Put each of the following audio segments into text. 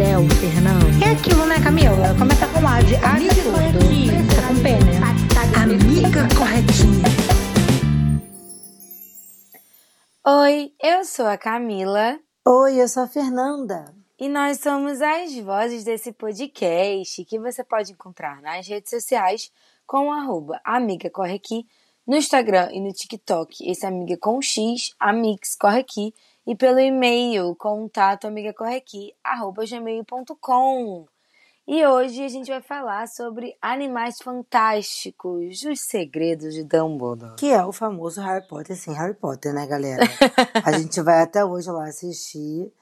céu, Fernando. É aquilo, né, Camila? Começa com A de amiga tudo. Tá com P, né? Amiga corretinha. Oi, eu sou a Camila Oi, eu sou a Fernanda. e nós somos as vozes desse podcast que você pode encontrar nas redes sociais com o arroba Amiga Corre Aqui, no Instagram e no TikTok, esse Amiga com X, Amix Corre Aqui, e pelo e-mail contato amigacorreaqui, arroba gmail.com. E hoje a gente vai falar sobre animais fantásticos, os segredos de Dumbledore. Que é o famoso Harry Potter sem Harry Potter, né, galera? A gente vai até hoje lá assistir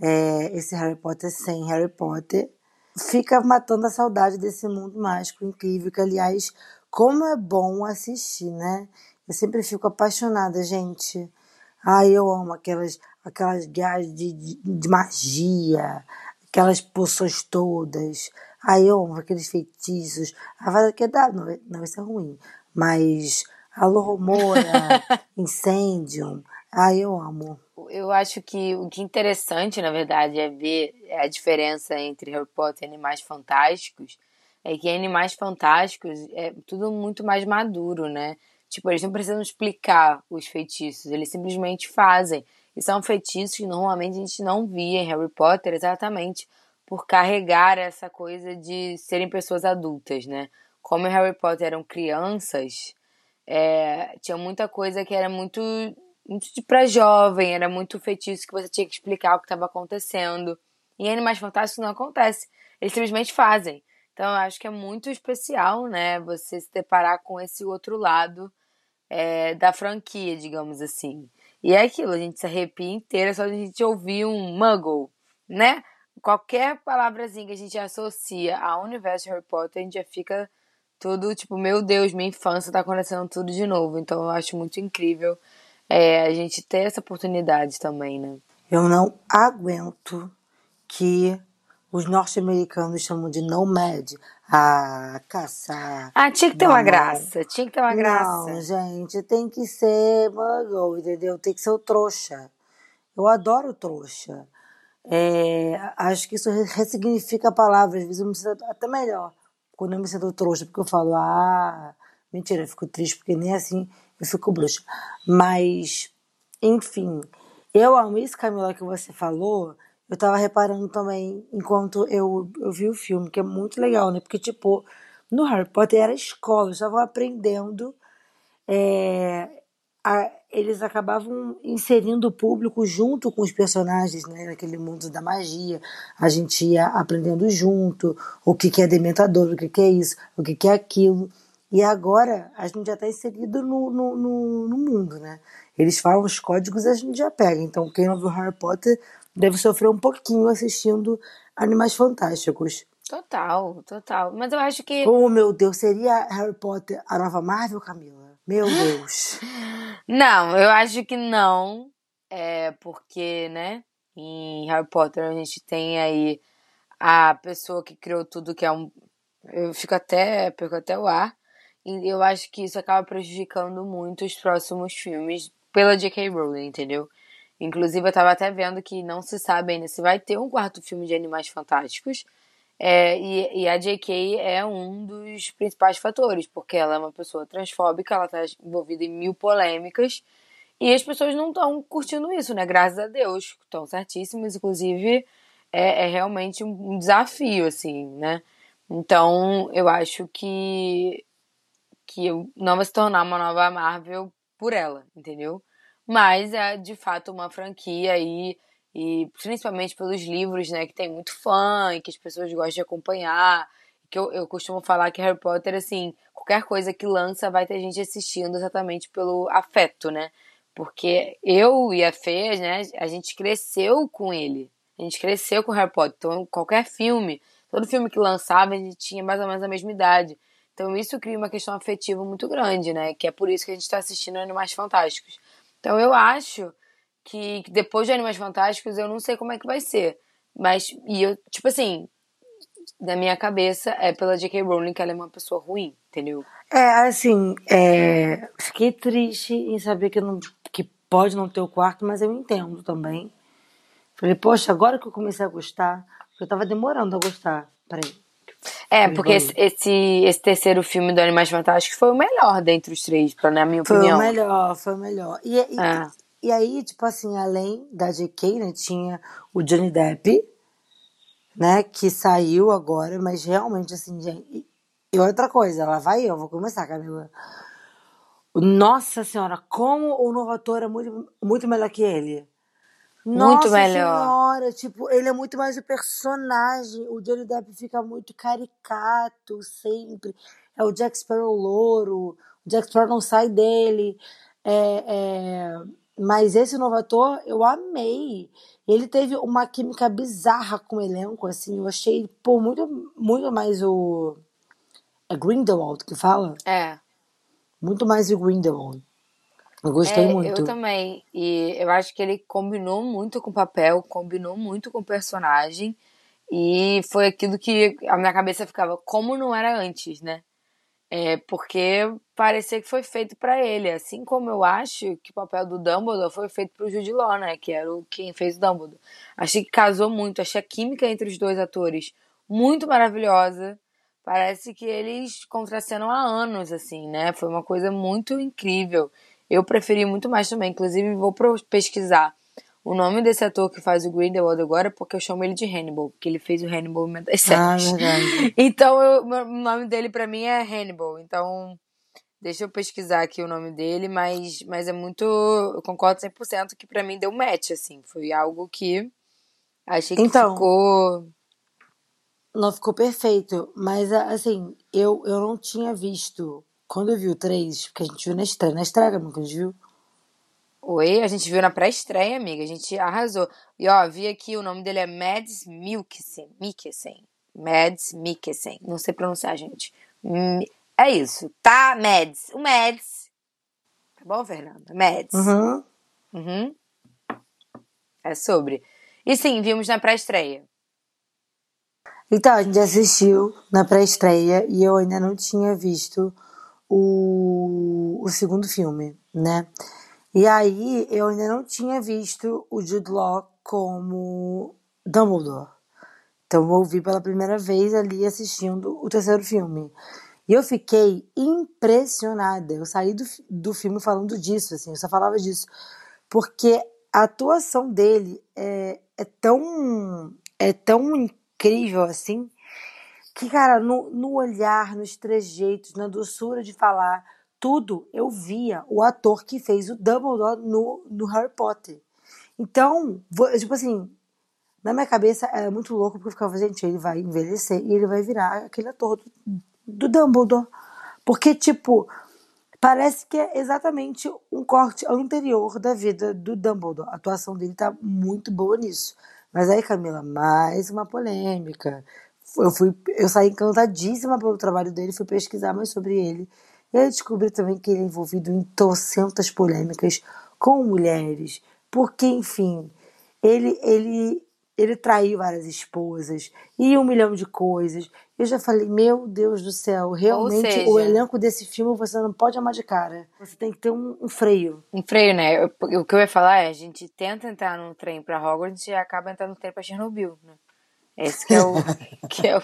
é, esse Harry Potter sem Harry Potter. Fica matando a saudade desse mundo mágico incrível, que, aliás, como é bom assistir, né? Eu sempre fico apaixonada, gente. Ai, eu amo aquelas, aquelas guias de, de, de magia, aquelas poções todas. Ai, eu amo aqueles feitiços. A vai que dá, não, vai- não, isso é ruim. Mas Alô Romora, Incendium. Ai, eu amo. Eu acho que o que é interessante, na verdade, é ver a diferença entre Harry Potter e Animais Fantásticos. É que Animais Fantásticos é tudo muito mais maduro, né? Tipo, eles não precisam explicar os feitiços, eles simplesmente fazem. E são feitiços que normalmente a gente não via em Harry Potter exatamente por carregar essa coisa de serem pessoas adultas, né? Como em Harry Potter eram crianças, é, tinha muita coisa que era muito muito pra jovem, era muito feitiço que você tinha que explicar o que estava acontecendo. Em Animais Fantásticos não acontece. Eles simplesmente fazem. Então eu acho que é muito especial, né, você se deparar com esse outro lado é, da franquia, digamos assim. E é aquilo, a gente se arrepia inteira só de a gente ouvir um muggle, né? Qualquer palavrazinha que a gente associa ao universo de Harry Potter, a gente já fica tudo tipo, meu Deus, minha infância tá acontecendo tudo de novo. Então eu acho muito incrível é, a gente ter essa oportunidade também, né? Eu não aguento que os norte-americanos chamam de nomad. Ah, caçar. Ah, tinha que ter uma Não. graça, tinha que ter uma Não, graça. gente, tem que ser muggle, entendeu? Tem que ser o trouxa. Eu adoro trouxa. É, acho que isso re- ressignifica a palavra. Às vezes eu me sinto até melhor quando eu me sinto trouxa, porque eu falo, ah, mentira, eu fico triste, porque nem assim eu fico bruxa. Mas, enfim, eu amo isso, Camila, que você falou. Eu tava reparando também enquanto eu, eu vi o filme, que é muito legal, né? Porque, tipo, no Harry Potter era escola, eles estavam aprendendo é, a- eles acabavam inserindo o público junto com os personagens, né, naquele mundo da magia. A gente ia aprendendo junto o que, que é dementador, o que, que é isso, o que, que é aquilo. E agora a gente já está inserido no, no, no, no mundo, né? Eles falam os códigos e a gente já pega. Então, quem não viu Harry Potter deve sofrer um pouquinho assistindo Animais Fantásticos. Total, total. Mas eu acho que. Oh, meu Deus, seria Harry Potter a nova Marvel, Camila? Meu Deus. Não, eu acho que não. É porque, né? Em Harry Potter a gente tem aí a pessoa que criou tudo, que é um. Eu fico até. perco até o ar. E eu acho que isso acaba prejudicando muito os próximos filmes pela J.K. Rowling, entendeu? Inclusive, eu tava até vendo que não se sabe ainda se vai ter um quarto filme de Animais Fantásticos. É, e, e a J.K. é um dos principais fatores, porque ela é uma pessoa transfóbica, ela tá envolvida em mil polêmicas, e as pessoas não estão curtindo isso, né? Graças a Deus. Estão certíssimos, inclusive é, é realmente um desafio, assim, né? Então, eu acho que, que não vai se tornar uma nova Marvel por ela, entendeu? Mas é de fato uma franquia aí, e principalmente pelos livros, né, que tem muito fã e que as pessoas gostam de acompanhar. Que eu, eu costumo falar que Harry Potter, assim, qualquer coisa que lança vai ter gente assistindo exatamente pelo afeto, né? Porque eu e a Fê, né, a gente cresceu com ele. A gente cresceu com Harry Potter. Então, qualquer filme, todo filme que lançava, ele tinha mais ou menos a mesma idade. Então isso cria uma questão afetiva muito grande, né? Que é por isso que a gente está assistindo Animais Fantásticos. Então eu acho que depois de Animais Fantásticos eu não sei como é que vai ser. Mas, e eu, tipo assim, na minha cabeça é pela J.K. Rowling que ela é uma pessoa ruim, entendeu? É, assim, é, fiquei triste em saber que, não, que pode não ter o quarto, mas eu entendo também. Falei, poxa, agora que eu comecei a gostar, eu tava demorando a gostar. Peraí. É, porque esse, esse, esse, terceiro filme do Animais Fantásticos foi o melhor dentre os três, pra, na minha opinião. Foi o melhor, foi o melhor. E, e, é. e aí, tipo assim, além da J.K., né, tinha o Johnny Depp, né, que saiu agora, mas realmente, assim, gente... E outra coisa, lá vai eu, vou começar, Camila. Nossa Senhora, como o novo ator é muito, muito melhor que ele. Muito Nossa melhor. senhora, tipo, ele é muito mais o personagem. O Johnny Depp fica muito caricato sempre. É o Jack Sparrow louro. O Jack Sparrow não sai dele. É, é... Mas esse novo ator, eu amei. Ele teve uma química bizarra com o elenco, assim. Eu achei, pô, muito, muito mais o... É Grindelwald que fala? É. Muito mais o Grindelwald. Eu gostei é, muito. Eu também. E eu acho que ele combinou muito com o papel, combinou muito com o personagem. E foi aquilo que a minha cabeça ficava, como não era antes, né? É, porque parecia que foi feito para ele. Assim como eu acho que o papel do Dumbledore foi feito pro Jude Law, né? Que era o, quem fez o Dumbledore. Achei que casou muito. Achei a química entre os dois atores muito maravilhosa. Parece que eles contracenam há anos, assim, né? Foi uma coisa muito incrível. Eu preferi muito mais também. Inclusive, vou pesquisar o nome desse ator que faz o Grindelwald agora, porque eu chamo ele de Hannibal, porque ele fez o Hannibal em das Ah, séries. verdade. Então, eu, o nome dele pra mim é Hannibal. Então, deixa eu pesquisar aqui o nome dele, mas, mas é muito. Eu concordo 100% que pra mim deu match, assim. Foi algo que achei que Então. ficou. Não ficou perfeito, mas assim, eu, eu não tinha visto. Quando eu vi o 3, porque a gente viu na estreia, na estreia, amiga, a gente viu. Oi, a gente viu na pré-estreia, amiga. A gente arrasou. E ó, vi aqui, o nome dele é Mads Mikkelsen. Mikkelsen. Mads Mikkelsen. Não sei pronunciar, gente. Mi- É isso, tá? Mads. O Mads. Tá bom, Fernanda? Mads. Uhum. Uhum. É sobre. E sim, vimos na pré-estreia. Então, a gente assistiu na pré-estreia e eu ainda não tinha visto o, o segundo filme, né? E aí eu ainda não tinha visto o Jude Law como Dumbledore. Então eu ouvi pela primeira vez ali assistindo o terceiro filme. E eu fiquei impressionada. Eu saí do, do filme falando disso, assim, eu só falava disso. Porque a atuação dele é, é tão é tão incrível assim que, cara, no, no olhar, nos trejeitos, na doçura de falar, tudo eu via o ator que fez o Dumbledore no, no Harry Potter. Então, vo- tipo assim, na minha cabeça era muito louco porque eu ficava, gente, ele vai envelhecer e ele vai virar aquele ator do, do Dumbledore. Porque, tipo, parece que é exatamente um corte anterior da vida do Dumbledore. A atuação dele tá muito boa nisso. Mas aí, Camila, mais uma polêmica. Eu, fui, eu saí encantadíssima pelo trabalho dele, fui pesquisar mais sobre ele. E aí descobri também que ele é envolvido em trocentas polêmicas com mulheres. Porque, enfim, ele, ele, ele traiu várias esposas e um milhão de coisas. Eu já falei, meu Deus do céu, realmente seja- o elenco desse filme você não pode amar de cara. Você tem que ter um, um freio. Um freio, né? Eu- o que eu ia falar é, a gente tenta entrar num trem pra Hogwarts e acaba entrando no trem pra Chernobyl, né? Esse que é o, que é o,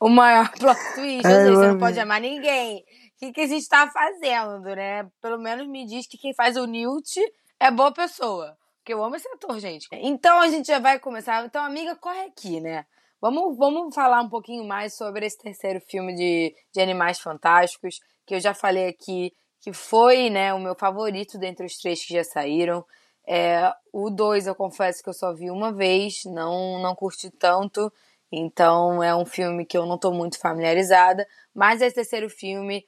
o, maior plot twist. Ai, eu você não pode amar ninguém. O que, que a gente tá fazendo, né? Pelo menos me diz que quem faz o Newt é boa pessoa. Porque eu amo esse ator, gente. Então a gente já vai começar. Então, amiga, corre aqui, né? Vamos, vamos falar um pouquinho mais sobre esse terceiro filme de, de Animais Fantásticos, que eu já falei aqui, que foi né, o meu favorito dentre os três que já saíram. É, o 2 eu confesso que eu só vi uma vez, não, não curti tanto, então é um filme que eu não estou muito familiarizada. Mas esse terceiro filme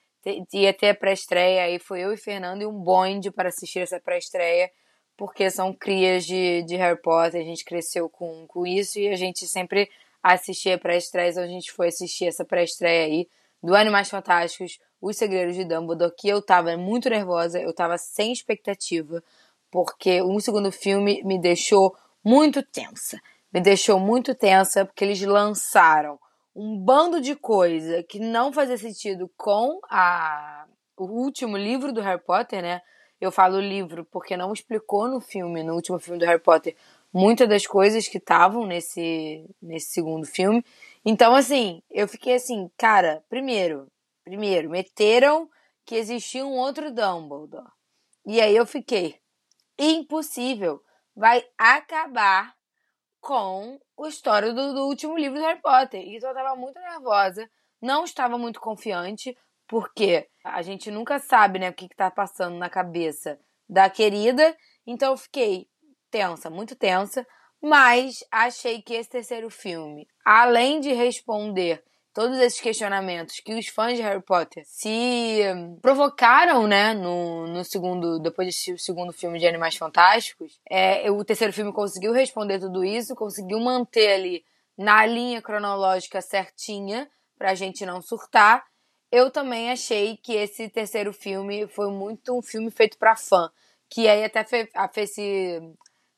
ia ter a pré-estreia, aí foi eu e Fernando e um bonde para assistir essa pré-estreia, porque são crias de, de Harry Potter, a gente cresceu com, com isso e a gente sempre assistir a pré-estreia, então a gente foi assistir essa pré-estreia aí do Animais Fantásticos, Os Segredos de Dumbledore, que eu tava muito nervosa, eu tava sem expectativa, porque o segundo filme me deixou muito tensa. Me deixou muito tensa porque eles lançaram um bando de coisa que não fazia sentido com a o último livro do Harry Potter, né? Eu falo livro porque não explicou no filme, no último filme do Harry Potter, muitas das coisas que estavam nesse, nesse segundo filme. Então, assim, eu fiquei assim, cara, primeiro, primeiro, meteram que existia um outro Dumbledore. E aí eu fiquei, impossível, vai acabar com a história do, do último livro do Harry Potter. Então eu tava muito nervosa, não estava muito confiante, porque a gente nunca sabe, né, o que, que tá passando na cabeça da querida. Então eu fiquei tensa, muito tensa. Mas achei que esse terceiro filme, além de responder todos esses questionamentos que os fãs de Harry Potter se provocaram, né, no, no segundo, depois desse segundo filme de Animais Fantásticos, é, o terceiro filme conseguiu responder tudo isso, conseguiu manter ali na linha cronológica certinha pra gente não surtar eu também achei que esse terceiro filme foi muito um filme feito para fã. Que aí até a se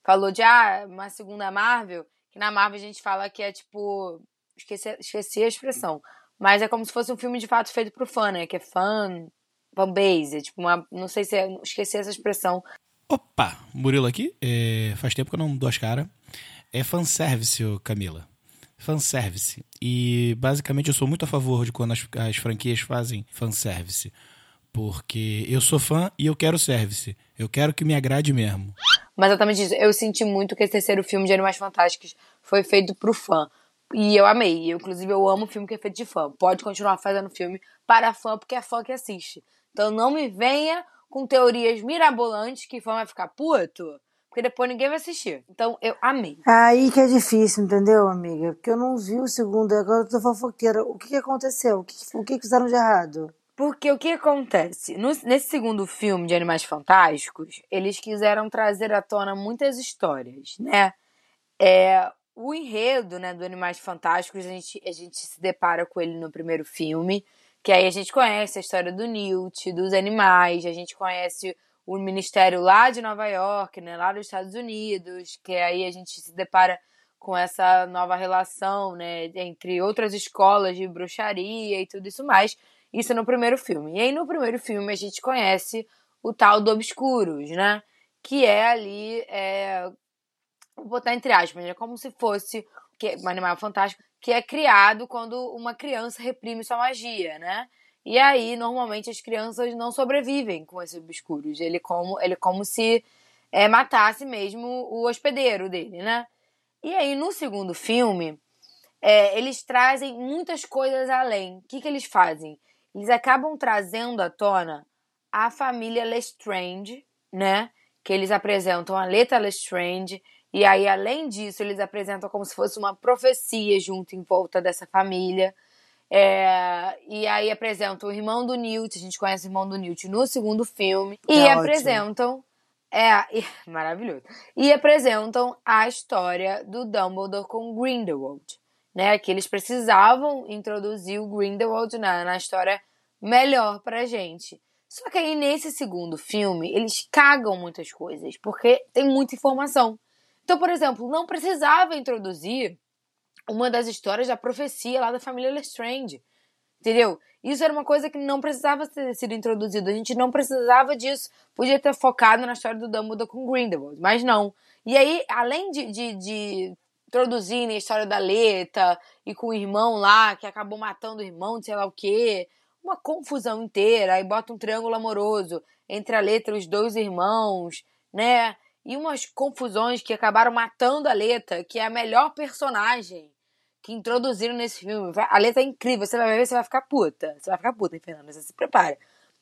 falou de ah, uma segunda Marvel, que na Marvel a gente fala que é tipo. Esqueci, esqueci a expressão. Mas é como se fosse um filme de fato feito pro fã, né? Que é fã. Fanbase. É tipo uma. Não sei se é. Esqueci essa expressão. Opa! Murilo aqui. É, faz tempo que eu não dou as caras. É fanservice, Camila fanservice. E basicamente eu sou muito a favor de quando as, as franquias fazem fanservice. Porque eu sou fã e eu quero service. Eu quero que me agrade mesmo. Mas exatamente isso. Eu senti muito que esse terceiro filme de Animais Fantásticos foi feito pro fã. E eu amei. Eu, inclusive, eu amo filme que é feito de fã. Pode continuar fazendo filme para fã, porque é fã que assiste. Então não me venha com teorias mirabolantes que fã vai ficar puto porque depois ninguém vai assistir. Então eu amei. Aí que é difícil, entendeu, amiga? Porque eu não vi o segundo, agora eu tô fofoqueira. O que, que aconteceu? O que, o que fizeram de errado? Porque o que acontece? No, nesse segundo filme de Animais Fantásticos, eles quiseram trazer à tona muitas histórias, né? É, o enredo né, do Animais Fantásticos, a gente, a gente se depara com ele no primeiro filme, que aí a gente conhece a história do Newt, dos animais, a gente conhece o ministério lá de Nova York, né, lá dos Estados Unidos, que aí a gente se depara com essa nova relação, né, entre outras escolas de bruxaria e tudo isso mais. Isso no primeiro filme. E aí no primeiro filme a gente conhece o tal do Obscuros, né, que é ali, é, vou botar entre aspas, é como se fosse que, um animal fantástico que é criado quando uma criança reprime sua magia, né? E aí, normalmente, as crianças não sobrevivem com esses obscuros. Ele como, ele como se é, matasse mesmo o hospedeiro dele, né? E aí, no segundo filme, é, eles trazem muitas coisas além. O que, que eles fazem? Eles acabam trazendo à tona a família Lestrange, né? Que eles apresentam a Leta Lestrange. E aí, além disso, eles apresentam como se fosse uma profecia junto em volta dessa família. É, e aí apresentam o irmão do Newt, a gente conhece o irmão do Newt no segundo filme. É e ótimo. apresentam. É, e, maravilhoso. E apresentam a história do Dumbledore com Grindelwald. Né, que eles precisavam introduzir o Grindelwald na, na história melhor pra gente. Só que aí nesse segundo filme, eles cagam muitas coisas, porque tem muita informação. Então, por exemplo, não precisava introduzir uma das histórias da profecia lá da família Lestrange. Entendeu? Isso era uma coisa que não precisava ter sido introduzido. A gente não precisava disso. Podia ter focado na história do Dumbledore com Grindelwald, mas não. E aí, além de, de, de introduzir a história da Leta e com o irmão lá, que acabou matando o irmão, sei lá o quê, uma confusão inteira. Aí bota um triângulo amoroso entre a Leta e os dois irmãos, né? E umas confusões que acabaram matando a Leta, que é a melhor personagem que introduziram nesse filme. A letra é incrível, você vai ver, você vai ficar puta. Você vai ficar puta, hein, Fernanda? Você se prepara.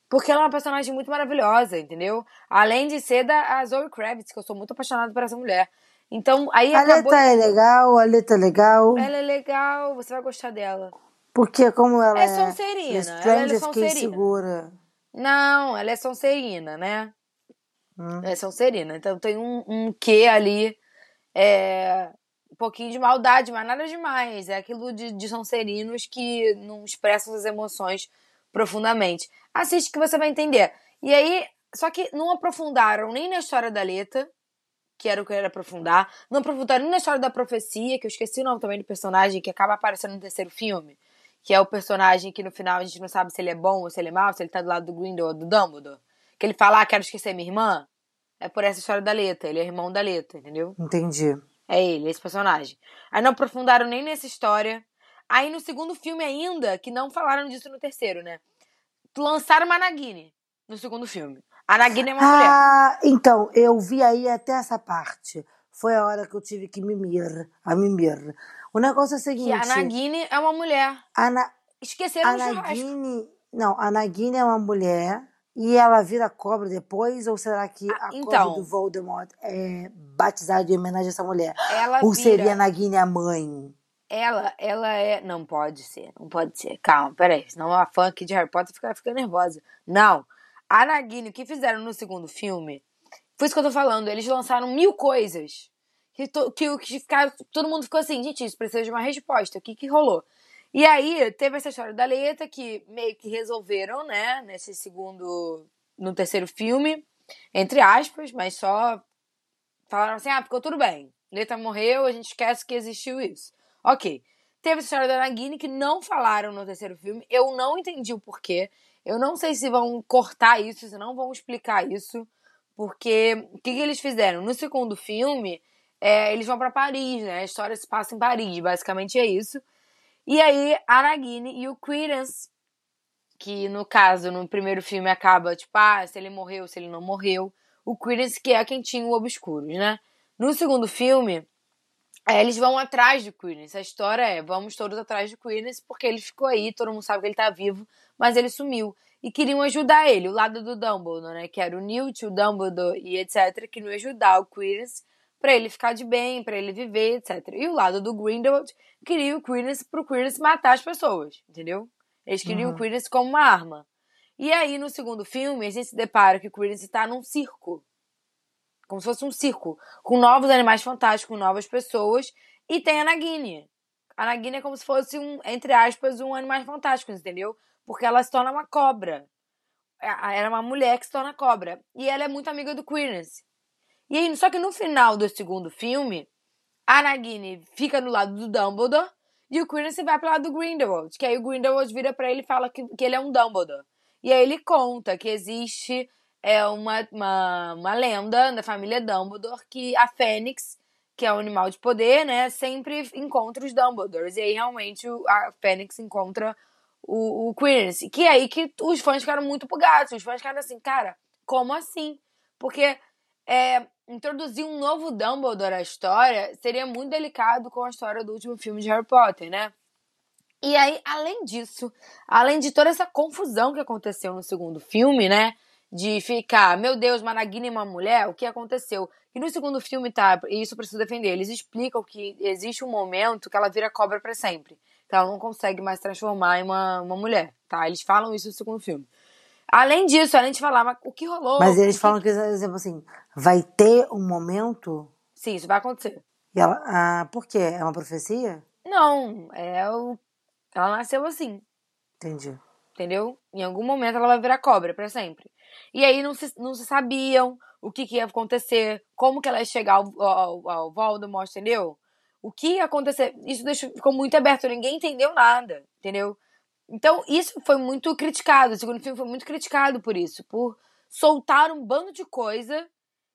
Porque ela é uma personagem muito maravilhosa, entendeu? Além de ser da Zoe Kravitz, que eu sou muito apaixonada por essa mulher. Então, aí a acabou... letra é legal, a letra é legal. Ela é legal, você vai gostar dela. Porque como ela é... É Sonserina. Ela é Sonserina. segura. Não, ela é Sonserina, né? Hum. É Sonserina. Então tem um, um quê ali... É, um pouquinho de maldade, mas nada demais. É aquilo de, de Sonserinos que não expressam as emoções profundamente. Assiste que você vai entender. E aí, só que não aprofundaram nem na história da Leta, que era o que eu ia aprofundar. Não aprofundaram nem na história da profecia, que eu esqueci o nome também do personagem, que acaba aparecendo no terceiro filme. Que é o personagem que no final a gente não sabe se ele é bom ou se ele é mau, se ele tá do lado do Grindelwald ou do Dumbledore. Que ele fala, ah, quero esquecer minha irmã. É por essa história da Leta. Ele é irmão da Leta, entendeu? Entendi. É ele, esse personagem. Aí não aprofundaram nem nessa história. Aí no segundo filme ainda, que não falaram disso no terceiro, né? Lançaram uma Nagini no segundo filme. A Nagini é uma mulher. Ah, então, eu vi aí até essa parte. Foi a hora que eu tive que mimir, a mimir. O negócio é o seguinte. Que a Nagini é uma mulher. a Na- Esqueceram a churrasco. Nagini. Não, a Nagini é uma mulher e ela vira cobra depois? Ou será que Ah, a então. cobra do Voldemort é batizada em homenagem a essa mulher? Ela ou vira. seria a Nagini a mãe? Ela, ela é. Não pode ser, não pode ser. Calma, peraí. Senão a fã aqui de Harry Potter fica, fica nervosa. Não. A Nagini, o que fizeram no segundo filme, foi isso que eu tô falando. Eles lançaram mil coisas. Que, to- que, que ficaram- todo mundo ficou assim, gente, isso precisa de uma resposta. O que, que rolou? E aí, teve essa história da Leta, que meio que resolveram, né, nesse segundo. No terceiro filme, entre aspas, mas só falaram assim: ah, ficou tudo bem. Leta morreu, a gente esquece que existiu isso. Ok. Teve a história da Nagini que não falaram no terceiro filme. Eu não entendi o porquê. Eu não sei se vão cortar isso, se não vão explicar isso. Porque o que, que eles fizeram? No segundo filme, é, eles vão pra Paris, né? A história se passa em Paris, basicamente é isso. E aí, a Nagini e o Credence, que no caso, no primeiro filme acaba, tipo, ah, se ele morreu, se ele não morreu. O Credence, que é quem tinha o Obscuros, né? No segundo filme, é, eles vão atrás de Credence. A história é, vamos todos atrás de Credence, porque ele ficou aí, todo mundo sabe que ele tá vivo, mas ele sumiu. E queriam ajudar ele, o lado do Dumbledore, né? Que era o Newt, o Dumbledore e etc. Queriam ajudar o Credence pra ele ficar de bem, pra ele viver, etc. E o lado do Grindelwald queria o Credence pro Credence matar as pessoas, entendeu? Eles queriam Uhum. o Credence como uma arma. E aí, no segundo filme, a gente se depara que o Credence tá num circo. Como se fosse um circo. Com novos animais fantásticos, com novas pessoas. E tem a Nagini. A Nagini é como se fosse um, entre aspas, um animais fantásticos, entendeu? Porque ela se torna uma cobra. É- Era uma mulher que se torna cobra. E ela é muito amiga do Credence. E aí, só que no final do segundo filme, a Nagini fica do lado do Dumbledore e o Credence vai pro lado do Grindelwald. Que aí o Grindelwald vira pra ele e fala que, que ele é um Dumbledore. E aí ele conta que existe é, uma, uma, uma lenda da família Dumbledore que a Fênix, que é um animal de poder, né, sempre encontra os Dumbledores. E aí realmente a Fênix encontra o, o. Que é aí que os fãs ficaram muito bugados. Os fãs ficaram assim, cara, como assim? Porque é, introduzir um novo Dumbledore à história seria muito delicado com a história do último filme de Harry Potter, né? E aí, além disso, além de toda essa confusão que aconteceu no segundo filme, né? De ficar, meu Deus, Managini é uma mulher, o que aconteceu? E no segundo filme, tá? E isso eu preciso defender. Eles explicam que existe um momento que ela vira cobra pra sempre. Que ela não consegue mais transformar em uma, uma mulher, tá? Eles falam isso no segundo filme. Além disso, além de falar, mas o que rolou? Mas eles falam que, por exemplo, assim, vai ter um momento. Sim, isso vai acontecer. E ela, ah, por quê? É uma profecia? Não, é o. Ela nasceu assim, Entendi. entendeu? Em algum momento ela vai virar cobra pra sempre. E aí não se, não se sabiam o que, que ia acontecer, como que ela ia chegar ao, ao, ao Voldemort, entendeu? O que ia acontecer. Isso deixou, ficou muito aberto, ninguém entendeu nada, entendeu? Então, isso foi muito criticado. O segundo filme foi muito criticado por isso, por soltar um bando de coisa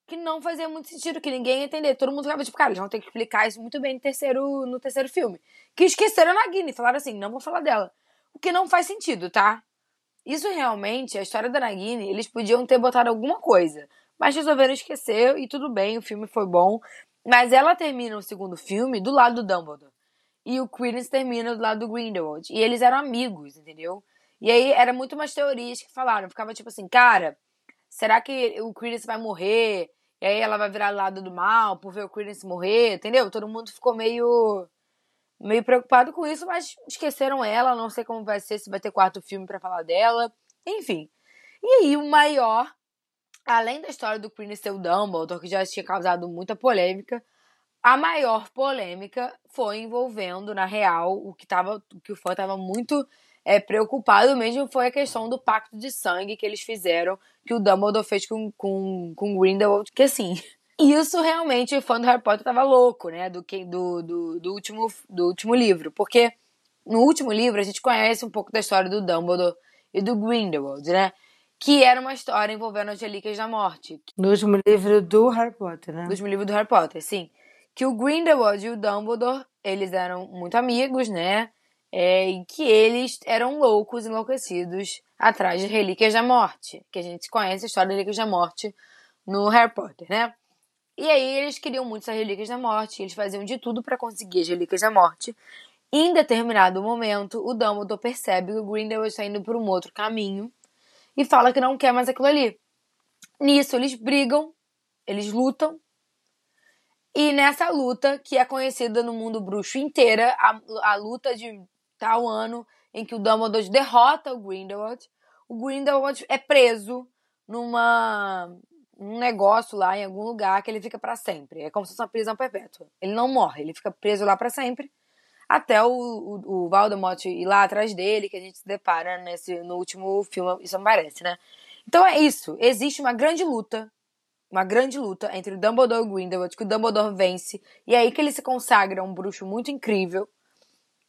que não fazia muito sentido, que ninguém ia entender. Todo mundo ficava tipo, cara, eles vão ter que explicar isso muito bem no terceiro, no terceiro filme. Que esqueceram a Nagini, falaram assim, não vou falar dela. O que não faz sentido, tá? Isso realmente, a história da Nagini, eles podiam ter botado alguma coisa. Mas resolveram esquecer e tudo bem, o filme foi bom. Mas ela termina o segundo filme do lado do Dumbledore. E o Credence termina do lado do Grindelwald. E eles eram amigos, entendeu? E aí era muito umas teorias que falaram. Ficava tipo assim, cara, será que o Credence vai morrer? E aí ela vai virar do lado do mal por ver o Credence morrer, entendeu? Todo mundo ficou meio meio preocupado com isso, mas esqueceram ela, não sei como vai ser, se vai ter quarto filme pra falar dela. Enfim. E aí o maior, além da história do Credence ser o Dumbledore, que já tinha causado muita polêmica, a maior polêmica foi envolvendo, na real, o que, tava, o, que o fã estava muito é, preocupado mesmo foi a questão do pacto de sangue que eles fizeram, que o Dumbledore fez com, com, com Grindelwald, que assim, isso realmente o fã do Harry Potter tava louco, né, do, do, do, do, último, do último livro, porque no último livro a gente conhece um pouco da história do Dumbledore e do Grindelwald, né, que era uma história envolvendo as Relíquias da Morte. No último livro do Harry Potter, né? No último livro do Harry Potter, sim. Que o Grindelwald e o Dumbledore, eles eram muito amigos, né? É, e que eles eram loucos, enlouquecidos, atrás de Relíquias da Morte. Que a gente conhece a história das Relíquias da Morte no Harry Potter, né? E aí eles queriam muito essas Relíquias da Morte, eles faziam de tudo para conseguir as Relíquias da Morte. Em determinado momento, o Dumbledore percebe que o Grindelwald está indo por um outro caminho e fala que não quer mais aquilo ali. Nisso, eles brigam, eles lutam. E nessa luta, que é conhecida no mundo bruxo inteira, a, a luta de tal ano em que o Dumbledore derrota o Grindelwald, o Grindelwald é preso numa um negócio lá em algum lugar que ele fica para sempre. É como se fosse uma prisão perpétua. Ele não morre, ele fica preso lá para sempre até o, o, o Voldemort ir lá atrás dele, que a gente se depara nesse, no último filme, isso não parece, né? Então é isso, existe uma grande luta, uma grande luta entre o Dumbledore e o Grindelwald, que o Dumbledore vence, e é aí que ele se consagra um bruxo muito incrível,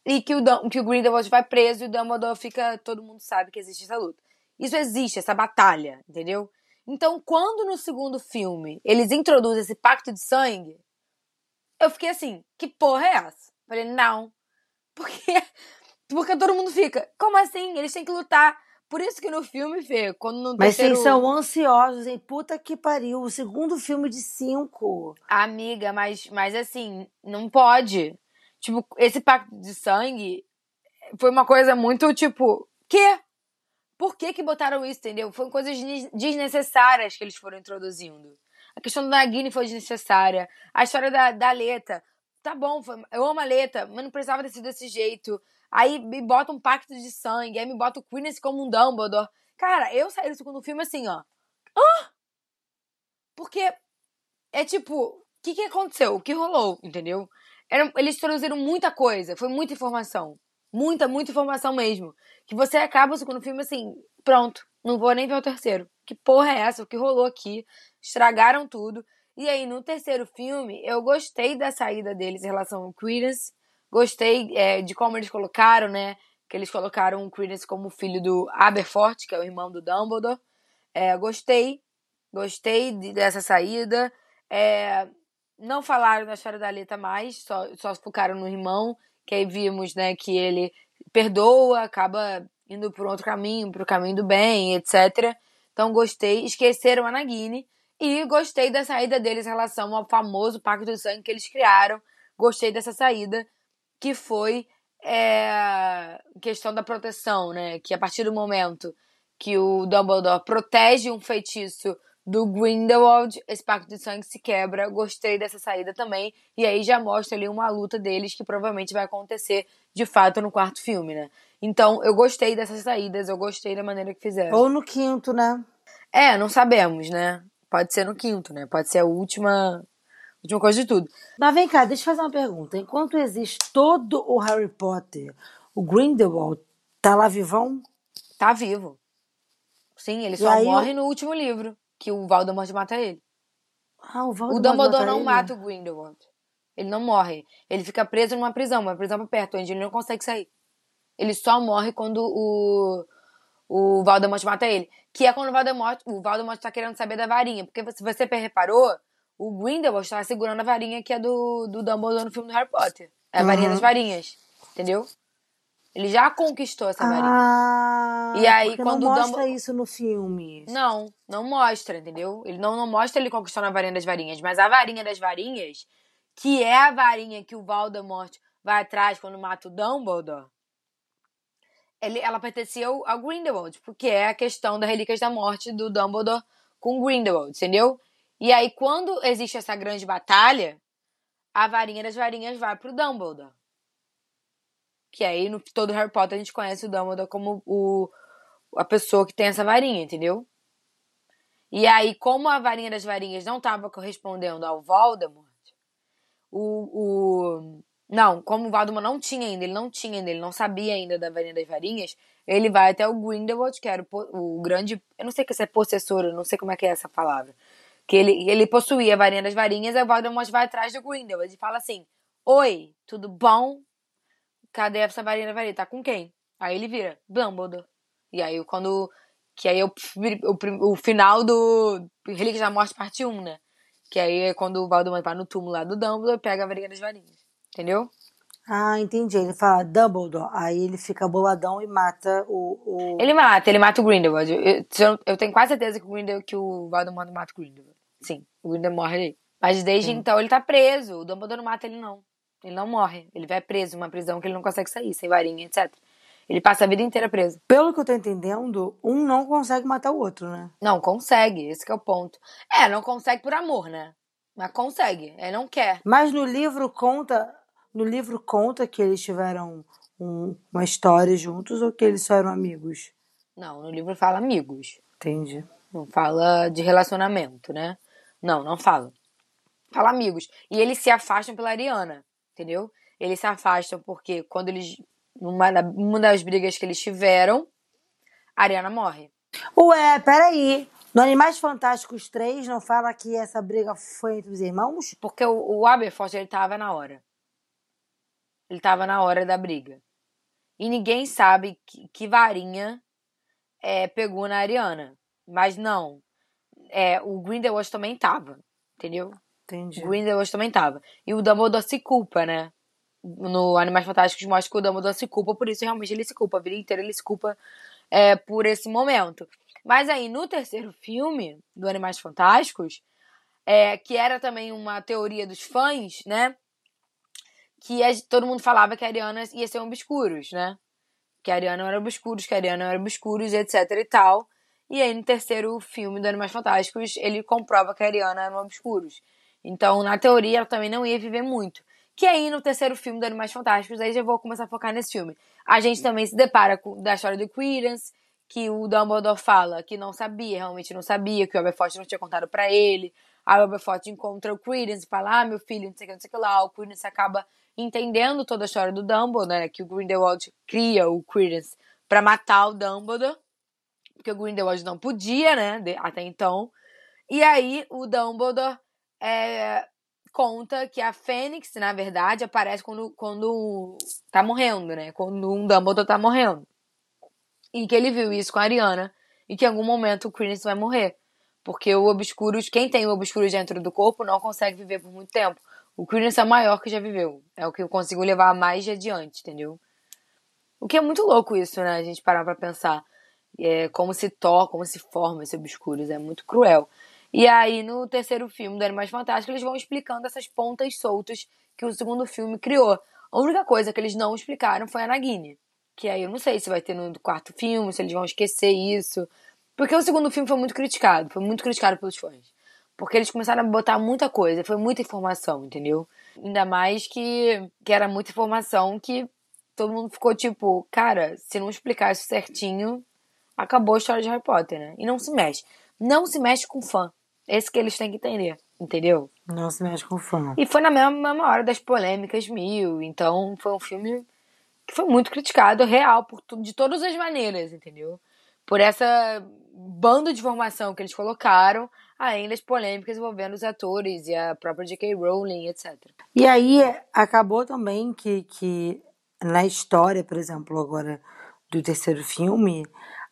e que o, que o Grindelwald vai preso e o Dumbledore fica, todo mundo sabe que existe essa luta. Isso existe, essa batalha, entendeu? Então, quando no segundo filme eles introduzem esse pacto de sangue, eu fiquei assim, que porra é essa? Falei, não. Porque, porque todo mundo fica, como assim? Eles têm que lutar. Por isso que no filme, Fê, quando no Mas terceiro... vocês são ansiosos, hein? Puta que pariu. O segundo filme de cinco. Amiga, mas, mas assim, não pode. Tipo, esse pacto de sangue foi uma coisa muito, tipo, quê? Por que que botaram isso, entendeu? Foram coisas desnecessárias que eles foram introduzindo. A questão do Nagini foi desnecessária. A história da, da Leta tá bom, eu amo a letra, mas não precisava ter sido desse jeito. Aí me bota um pacto de sangue, aí me bota o Queen's como um Dumbledore. Cara, eu saí do segundo filme assim, ó. Porque é tipo, o que, que aconteceu? O que rolou, entendeu? Era, eles traduziram muita coisa, foi muita informação. Muita, muita informação mesmo. Que você acaba o segundo filme assim, pronto, não vou nem ver o terceiro. Que porra é essa? O que rolou aqui? Estragaram tudo. E aí, no terceiro filme, eu gostei da saída deles em relação ao Credence. Gostei é, de como eles colocaram, né? Que eles colocaram o Credence como filho do Aberforth, que é o irmão do Dumbledore. É, gostei. Gostei de, dessa saída. É, não falaram da história da Aleta mais, só, só focaram no irmão. Que aí vimos, né, que ele perdoa, acaba indo por outro caminho, pro caminho do bem, etc. Então gostei. Esqueceram a Nagini e gostei da saída deles em relação ao famoso Pacto do Sangue que eles criaram. Gostei dessa saída, que foi é, questão da proteção, né? Que a partir do momento que o Dumbledore protege um feitiço do Grindelwald, esse pacto de sangue se quebra. Gostei dessa saída também. E aí já mostra ali uma luta deles que provavelmente vai acontecer de fato no quarto filme, né? Então eu gostei dessas saídas, eu gostei da maneira que fizeram. Ou no quinto, né? É, não sabemos, né? Pode ser no quinto, né? Pode ser a última, última coisa de tudo. Mas vem cá, deixa eu fazer uma pergunta. Enquanto existe todo o Harry Potter, o Grindelwald tá lá vivão? Tá vivo. Sim, ele E só aí morre no último livro, que o Voldemort mata ele. Ah, o O Voldemort Dumbledore mata não ele? mata o Grindelwald. Ele não morre. Ele fica preso numa prisão, uma prisão pra perto, onde ele não consegue sair. Ele só morre quando o, o Voldemort mata ele. Que é quando o Voldemort, o Voldemort tá querendo saber da varinha. Porque se você reparou, o Grindelwald tá segurando a varinha que é do, do Dumbledore no filme do Harry Potter. É a varinha Uhum. das varinhas. Entendeu? Ele já conquistou essa varinha. Ah, E aí, quando não mostra Dumbledore- isso no filme. Não, não mostra, entendeu? Ele não, não mostra ele conquistando a varinha das varinhas, mas a varinha das varinhas, que é a varinha que o Voldemort vai atrás quando mata o Dumbledore, ele, ela pertencia ao, ao Grindelwald, porque é a questão das Relíquias da Morte do Dumbledore com o Grindelwald, entendeu? E aí, quando existe essa grande batalha, a varinha das varinhas vai pro Dumbledore. Que aí, no todo Harry Potter, a gente conhece o Dumbledore como o, a pessoa que tem essa varinha, entendeu? E aí, como a varinha das varinhas não estava correspondendo ao Voldemort, o, o... Não, como o Voldemort não tinha ainda, ele não tinha ainda, ele não sabia ainda da varinha das varinhas, ele vai até o Grindelwald, que era o, o grande... Eu não sei que é possessor, eu não sei como é que é essa palavra. Que ele, ele possuía a varinha das varinhas, aí o Voldemort vai atrás do Grindelwald e fala assim, Oi, tudo bom? Cadê essa varinha da varinha? Tá com quem? Aí ele vira, Dumbledore. E aí quando... Que aí é o, o, o final do Relíquias da Morte, parte 1, né? Que aí é quando o Voldemort vai no túmulo lá do Dumbledore pega a varinha das varinhas. Entendeu? Ah, entendi. Ele fala Dumbledore, aí ele fica boladão e mata o. o... Ele mata, ele mata o Grindelwald. Eu, eu, eu tenho quase certeza que o, Grindel, que o Voldemort mata o Grindelwald. Sim, o Grindelwald morre ali. Mas desde Sim. então ele tá preso. O Dumbledore não mata ele, não. Ele não morre. Ele vai preso, uma prisão que ele não consegue sair, sem varinha, etc. Ele passa a vida inteira preso. Pelo que eu tô entendendo, um não consegue matar o outro, né? Não, consegue. Esse é o ponto. É, não consegue por amor, né? Mas consegue. Ele não quer. Mas no livro conta. No livro conta que eles tiveram um, uma história juntos ou que eles só eram amigos? Não, no livro fala amigos. Entendi. Não fala de relacionamento, né? Não, não fala. Fala amigos. E eles se afastam pela Ariana, entendeu? Eles se afastam porque quando eles. Numa, numa das brigas que eles tiveram, a Ariana morre. Ué, peraí. No Animais Fantásticos 3 não fala que essa briga foi entre os irmãos? Porque o, o Aberforth, ele tava na hora. Ele tava na hora da briga. E ninguém sabe que, que varinha é, pegou na Ariana. Mas não. É, o Grindelwald também tava. Entendeu? Entendi. O Grindelwald também tava. E o Dumbledore se culpa, né? No Animais Fantásticos mostra que o Dumbledore se culpa, por isso realmente ele se culpa. A vida inteira ele se culpa é, por esse momento. Mas aí, no terceiro filme do Animais Fantásticos, é, que era também uma teoria dos fãs, né? Que a, todo mundo falava que a Ariana ia ser um obscuros, né? Que a Ariana era obscuros, que a Ariana era obscuros, etc e tal. E aí, no terceiro filme do Animais Fantásticos, ele comprova que a Ariana era um obscuros. Então, na teoria, ela também não ia viver muito. Que aí, no terceiro filme do Animais Fantásticos, aí já vou começar a focar nesse filme. A gente também se depara com da história do Credence, que o Dumbledore fala que não sabia, realmente não sabia, que o Aberforth não tinha contado para ele. Aí o Aberforth encontra o Credence e fala, ah, meu filho, não sei o que, não sei o que lá. O Credence acaba entendendo toda a história do Dumbledore, né? Que o Grindelwald cria o Credence para matar o Dumbledore. Porque o Grindelwald não podia, né? Até então. E aí o Dumbledore é, conta que a Fênix, na verdade, aparece quando, quando tá morrendo, né? Quando um Dumbledore tá morrendo e que ele viu isso com a Ariana e que em algum momento o Credence vai morrer. Porque o Obscuros, quem tem o Obscuros dentro do corpo não consegue viver por muito tempo. O Credence é o maior que já viveu. É o que eu consigo levar mais de adiante, entendeu? O que é muito louco isso, né? A gente parar pra pensar. É, como se toca, como se forma esse Obscuros. É muito cruel. E aí, no terceiro filme do Animais Fantásticos, eles vão explicando essas pontas soltas que o segundo filme criou. A única coisa que eles não explicaram foi a Nagini. Que aí eu não sei se vai ter no quarto filme, se eles vão esquecer isso. Porque o segundo filme foi muito criticado, foi muito criticado pelos fãs. Porque eles começaram a botar muita coisa, foi muita informação, entendeu? Ainda mais que, que era muita informação que todo mundo ficou tipo, cara, se não explicar isso certinho, acabou a história de Harry Potter, né? E não se mexe. Não se mexe com fã. Esse que eles têm que entender, entendeu? Não se mexe com fã. E foi na mesma, mesma hora das polêmicas mil, então foi um filme que foi muito criticado, real, por de todas as maneiras, entendeu? Por essa bando de informação que eles colocaram, além das polêmicas envolvendo os atores e a própria J.K. Rowling, etc. E aí acabou também que, que na história, por exemplo, agora do terceiro filme,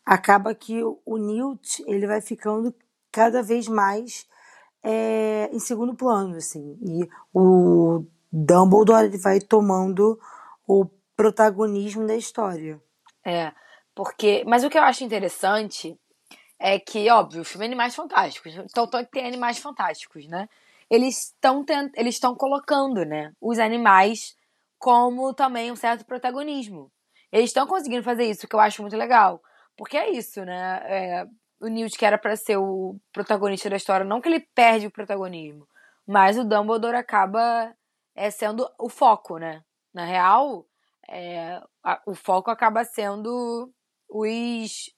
acaba que o Newt ele vai ficando cada vez mais é, em segundo plano, assim, e o Dumbledore ele vai tomando o protagonismo da história. É, porque. Mas o que eu acho interessante é que, óbvio, o filme é Animais Fantásticos. Então tem animais fantásticos, né? Eles estão tent... eles estão colocando, né, os animais como também um certo protagonismo. Eles estão conseguindo fazer isso, que eu acho muito legal. Porque é isso, né? É, o Newt, que era para ser o protagonista da história, não que ele perde o protagonismo, mas o Dumbledore acaba é, sendo o foco, né? Na real, é, a, o foco acaba sendo os,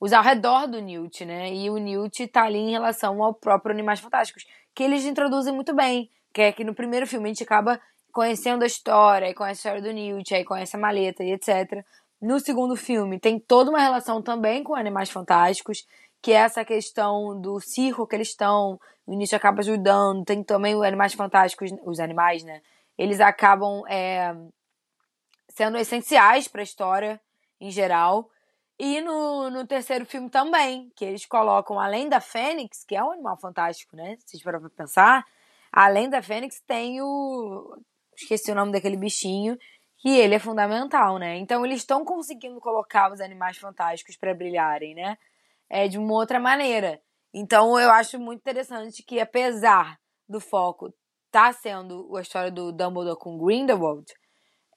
os ao redor do Newt, né? E o Newt tá ali em relação ao próprio Animais Fantásticos, que eles introduzem muito bem, Que é que no primeiro filme a gente acaba conhecendo a história, aí conhece a história do Newt, aí conhece a maleta e etc. No segundo filme tem toda uma relação também com Animais Fantásticos, que é essa questão do circo que eles estão, o Newt acaba ajudando, tem também os Animais Fantásticos, os animais, né? Eles acabam é, sendo essenciais para a história em geral. E no, no terceiro filme também, que eles colocam, além da Fênix, que é um animal fantástico, né? Se parar pra pensar, além da Fênix tem o. Esqueci o nome daquele bichinho, que ele é fundamental, né? Então eles estão conseguindo colocar os animais fantásticos para brilharem, né? É de uma outra maneira. Então eu acho muito interessante que, apesar do foco tá sendo a história do Dumbledore com Grindelwald,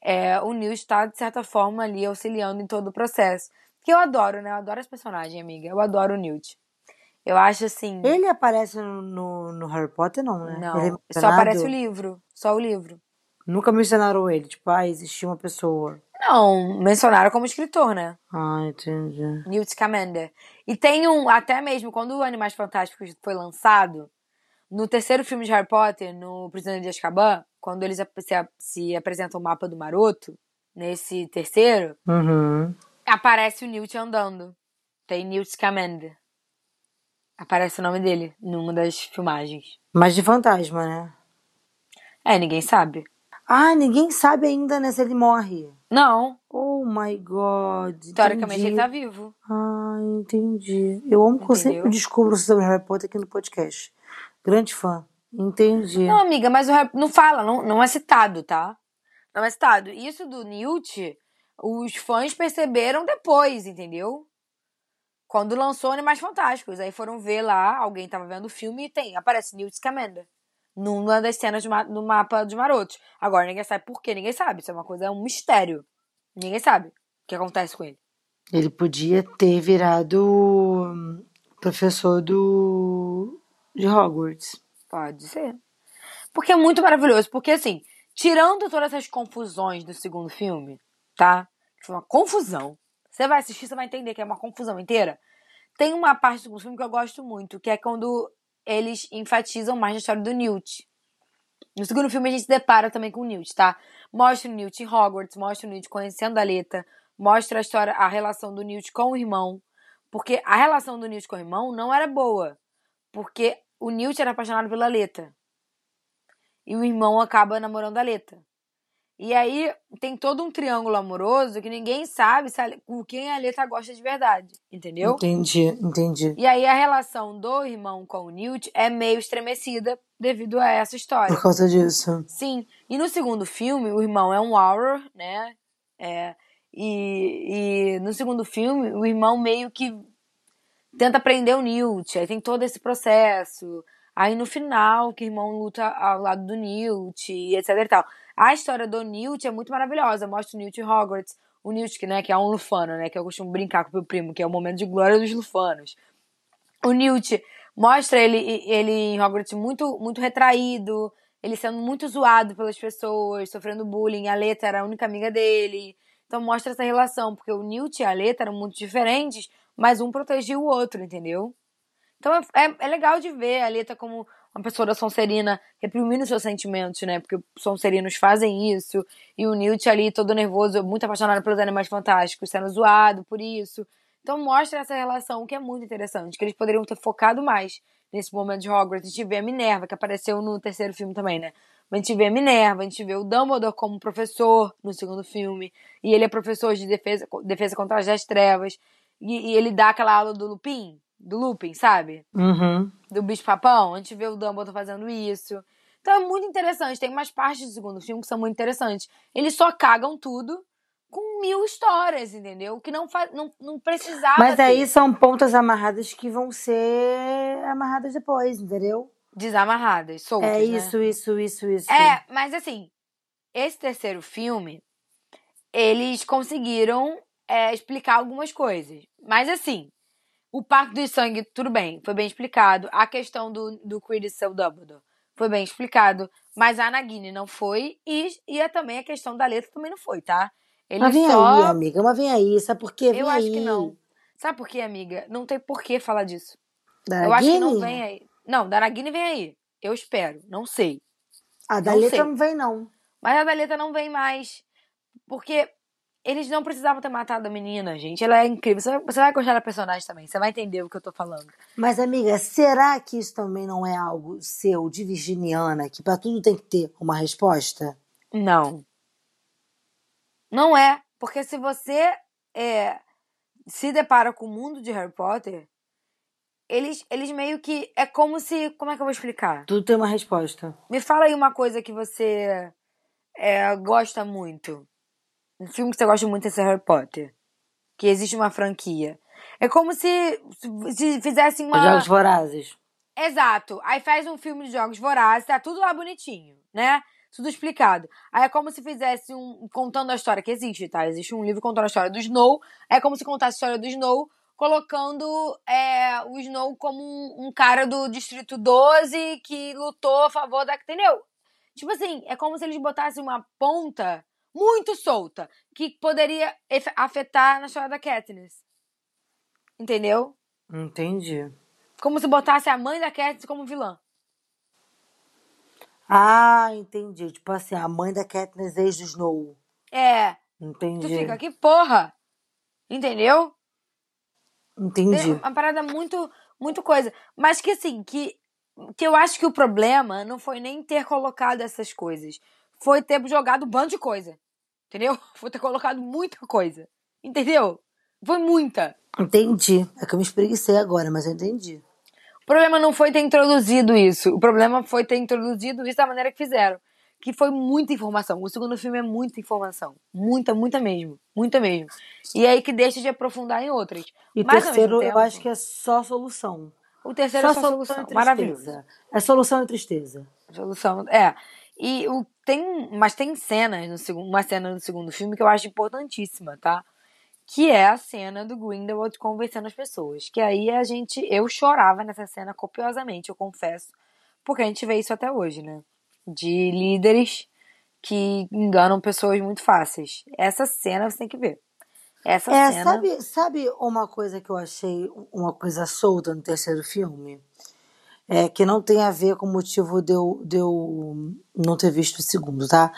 é, o Newt está, de certa forma, ali auxiliando em todo o processo. Que eu adoro, né? Eu adoro esse personagem, amiga. Eu adoro o Newt. Eu acho assim. Ele aparece no, no, no Harry Potter, não, né? Não, é só aparece o livro. Só o livro. Nunca mencionaram ele. Tipo, ah, existia uma pessoa. Não, mencionaram como escritor, né? Ah, entendi. Newt Scamander. E tem um, até mesmo, quando o Animais Fantásticos foi lançado, no terceiro filme de Harry Potter, no Prisioneiro de Azkaban, quando eles se, se apresentam o mapa do Maroto, nesse terceiro, Uhum. aparece o Newt andando. Tem Newt Scamander. Aparece o nome dele numa das filmagens. Mas de fantasma, né? É, ninguém sabe. Ah, ninguém sabe ainda, né, se ele morre. Não, Oh my god. teoricamente entendi. ele tá vivo. Ah, entendi. Eu amo que eu sempre descubro sobre Harry Potter aqui no podcast. Grande fã. Entendi. Não, amiga, mas o Harry não fala, não, não é citado, tá? Não é citado. Isso do Newt, os fãs perceberam depois, entendeu? Quando lançou Animais Fantásticos. Aí foram ver lá, alguém tava vendo o filme e tem, aparece Newt Scamander. Numa das cenas do mapa dos marotos. Agora ninguém sabe por quê, ninguém sabe. Isso é uma coisa, é um mistério. Ninguém sabe o que acontece com ele. Ele podia ter virado hum, professor do de Hogwarts. Pode ser. Porque é muito maravilhoso. Porque, assim, tirando todas essas confusões do segundo filme, tá? Que foi uma confusão. Você vai assistir, você vai entender que é uma confusão inteira. Tem uma parte do segundo filme que eu gosto muito, que é quando eles enfatizam mais a história do Newt. No segundo filme a gente se depara também com o Newt, tá? Mostra o Newt em Hogwarts, mostra o Newt conhecendo a Leta, mostra a história, a relação do Newt com o irmão. Porque a relação do Newt com o irmão não era boa. Porque o Newt era apaixonado pela Leta. E o irmão acaba namorando a Leta. E aí tem todo um triângulo amoroso que ninguém sabe se a- com quem a Leta gosta de verdade. Entendeu? Entendi, entendi. E aí a relação do irmão com o Newt é meio estremecida devido a essa história. Por causa disso. Sim. E no segundo filme, o irmão é um Auror, né? É, e, e no segundo filme, o irmão meio que tenta prender o Newt. Aí tem todo esse processo. Aí no final, que o irmão luta ao lado do Newt, etc e tal. A história do Newt é muito maravilhosa. Mostra o Newt Hogwarts. O Newt, né, que é um lufano, né? Que eu costumo brincar com o meu primo, que é o momento de glória dos lufanos. O Newt mostra ele, ele em Hogwarts muito, muito retraído, ele sendo muito zoado pelas pessoas, sofrendo bullying. A Leta era a única amiga dele. Então mostra essa relação, porque o Newt e a Leta eram muito diferentes, mas um protegia o outro, entendeu? Então é, é, é legal de ver a Leta como uma pessoa da Sonserina reprimindo seus sentimentos, né? Porque os Sonserinos fazem isso. E o Newt ali todo nervoso, muito apaixonado pelos Animais Fantásticos, sendo zoado por isso. Então mostra essa relação que é muito interessante, que eles poderiam ter focado mais nesse momento de Hogwarts. A gente vê a Minerva, que apareceu no terceiro filme também, né? A gente vê a Minerva, a gente vê o Dumbledore como professor no segundo filme. E ele é professor de defesa, defesa contra as trevas. E, e ele dá aquela aula do Lupin, do Lupin, sabe? Uhum. Do bicho papão. A gente vê o Dumbledore fazendo isso. Então é muito interessante. Tem umas partes do segundo filme que são muito interessantes. Eles só cagam tudo com mil histórias, entendeu? Que não, não, não precisava. Mas aí ter. são pontas amarradas que vão ser amarradas depois, entendeu? Desamarradas, soltas. É né? isso, isso, isso, isso. É, mas assim, esse terceiro filme, eles conseguiram é, explicar algumas coisas. Mas assim, o Parque do Sangue, tudo bem, foi bem explicado. A questão do, do Quidditch ser o Dumbledore foi bem explicado. Mas a Nagini não foi. E, e é também a questão da letra também não foi, tá? Ele Mas vem só... aí, amiga, mas vem aí. Sabe por quê? Vem Eu acho aí. que não. Sabe por quê, amiga? Não tem por que falar disso. Da Eu acho que não vem aí. Não, da Nagini vem aí. Eu espero. Não sei. A da Não letra sei. não vem, não. Mas a Daleta não vem mais. Porque eles não precisavam ter matado a menina, gente. Ela é incrível. Você vai, gostar da personagem também. Você vai entender o que eu tô falando. Mas, amiga, será que isso também não é algo seu, de virginiana, que pra tudo tem que ter uma resposta? Não. Não é. Porque se você é, se depara com o mundo de Harry Potter, eles, eles meio que. É como se. Como é que eu vou explicar? Tudo tem uma resposta. Me fala aí uma coisa que você é, gosta muito. Um filme que você gosta muito é esse Harry Potter. Que existe uma franquia. É como se, se fizessem Os uma. Jogos Vorazes. Exato. Aí faz um filme de jogos vorazes, tá tudo lá bonitinho, né? Tudo explicado. Aí é como se fizesse um. contando a história que existe, tá? Existe um livro contando a história do Snow. É como se contasse a história do Snow, colocando é, o Snow como um, um cara do Distrito 12 que lutou a favor da. Entendeu? Tipo assim, é como se eles botassem uma ponta muito solta que poderia afetar na história da Katniss. Entendeu? Entendi. Como se botasse a mãe da Katniss como vilã. Ah, entendi. Tipo assim, a mãe da Katniss ex do Snow. É, Entendi. tu fica, que porra! Entendeu? Entendi. É uma parada muito, muito coisa. Mas que assim, que, que eu acho que o problema não foi nem ter colocado essas coisas. Foi ter jogado um bando de coisa. Entendeu? Foi ter colocado muita coisa. Entendeu? Foi muita. Entendi. É que eu me espreguicei agora, mas eu entendi. O problema não foi ter introduzido isso. O problema foi ter introduzido isso da maneira que fizeram. Que foi muita informação. O segundo filme é muita informação. Muita, muita mesmo. Muita mesmo. E aí que deixa de aprofundar em outras. E o terceiro, mesmo eu tempo, acho que é só solução. O terceiro é só solução. e tristeza. Maravilhoso. É solução e tristeza. Solução. É. E o, tem, mas tem cenas no segundo, uma cena no segundo filme que eu acho importantíssima, tá? Que é a cena do Grindelwald convencendo as pessoas. Que aí a gente. Eu chorava nessa cena copiosamente, eu confesso. Porque a gente vê isso até hoje, né? De líderes que enganam pessoas muito fáceis. Essa cena você tem que ver. Essa É, cena. sabe, sabe uma coisa que eu achei, uma coisa solta no terceiro filme? É, que não tem a ver com o motivo de eu, de eu não ter visto o segundo, tá?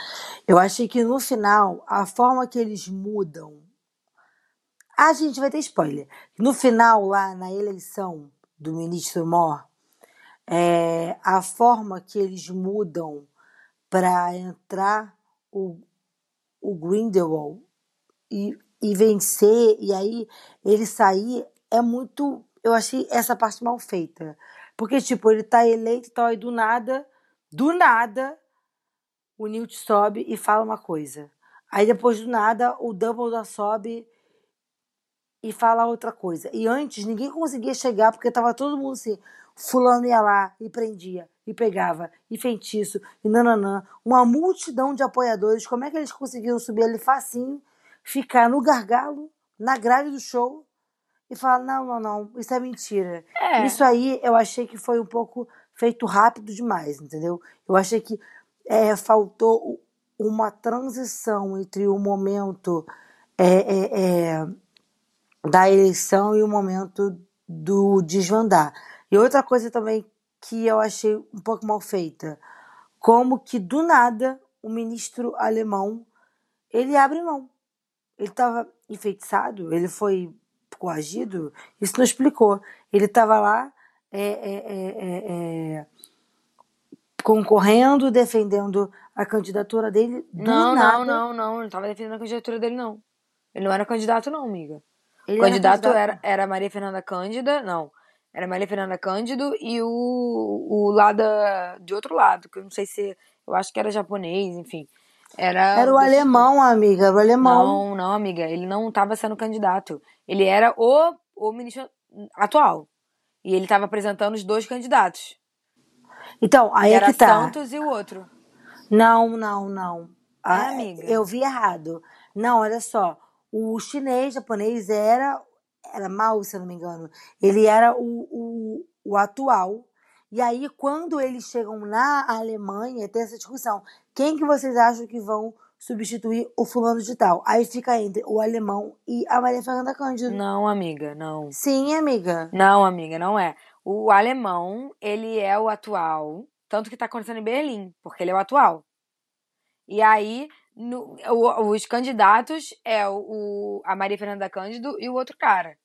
Eu achei que no final, a forma que eles mudam. Ah, gente, vai ter spoiler. No final, lá na eleição do ministro Mor, é, a forma que eles mudam para entrar o, o Grindelwald e, e vencer, e aí ele sair, é muito. Eu achei essa parte mal feita. Porque, tipo, ele tá eleito e tal, e do nada, do nada, o Newt sobe e fala uma coisa. Aí depois do nada, o Dumbledore sobe e fala outra coisa. E antes ninguém conseguia chegar porque tava todo mundo assim. Fulano ia lá e prendia, e pegava, e feitiço, e nananã. Uma multidão de apoiadores. Como é que eles conseguiram subir ali facinho, ficar no gargalo, na grade do show, e falar: não, não, não, isso é mentira. É. Isso aí eu achei que foi um pouco feito rápido demais, entendeu? Eu achei que é, faltou uma transição entre o momento é, é, é, da eleição e o momento do desvandar. E outra coisa também que eu achei um pouco mal feita, como que do nada o ministro alemão ele abre mão. Ele estava enfeitiçado, ele foi coagido, isso não explicou. Ele estava lá é, é, é, é, é, concorrendo, defendendo a candidatura dele. Não, nada, não, não, não. Ele não tava defendendo a candidatura dele, não. Ele não era candidato, não, amiga. Ele o candidato candidato- era, era Maria Fernanda Cândida, não. Era Maria Fernanda Cândido e o, o lá da, de outro lado, que eu não sei se. Eu acho que era japonês, enfim. Era, Era o alemão, amiga, era o alemão. Não, não, amiga. Ele não estava sendo candidato. Ele era o, o ministro atual. E ele estava apresentando os dois candidatos. Então, aí é era que tá. Santos e o outro. Não, não, não. Ah, amiga. Eu vi errado. Não, olha só. O chinês japonês era era Mao, se eu não me engano. Ele era o, o, o atual. E aí, quando eles chegam na Alemanha, tem essa discussão. Quem que vocês acham que vão substituir o fulano de tal? Aí fica entre o alemão e a Maria Fernanda Cândido. Não, amiga, não. Sim, amiga. Não, amiga, não é. O alemão, ele é o atual. Tanto que tá acontecendo em Berlim, porque ele é o atual. E aí, no- o- os candidatos é o, o- a Maria Fernanda Cândido e o outro cara.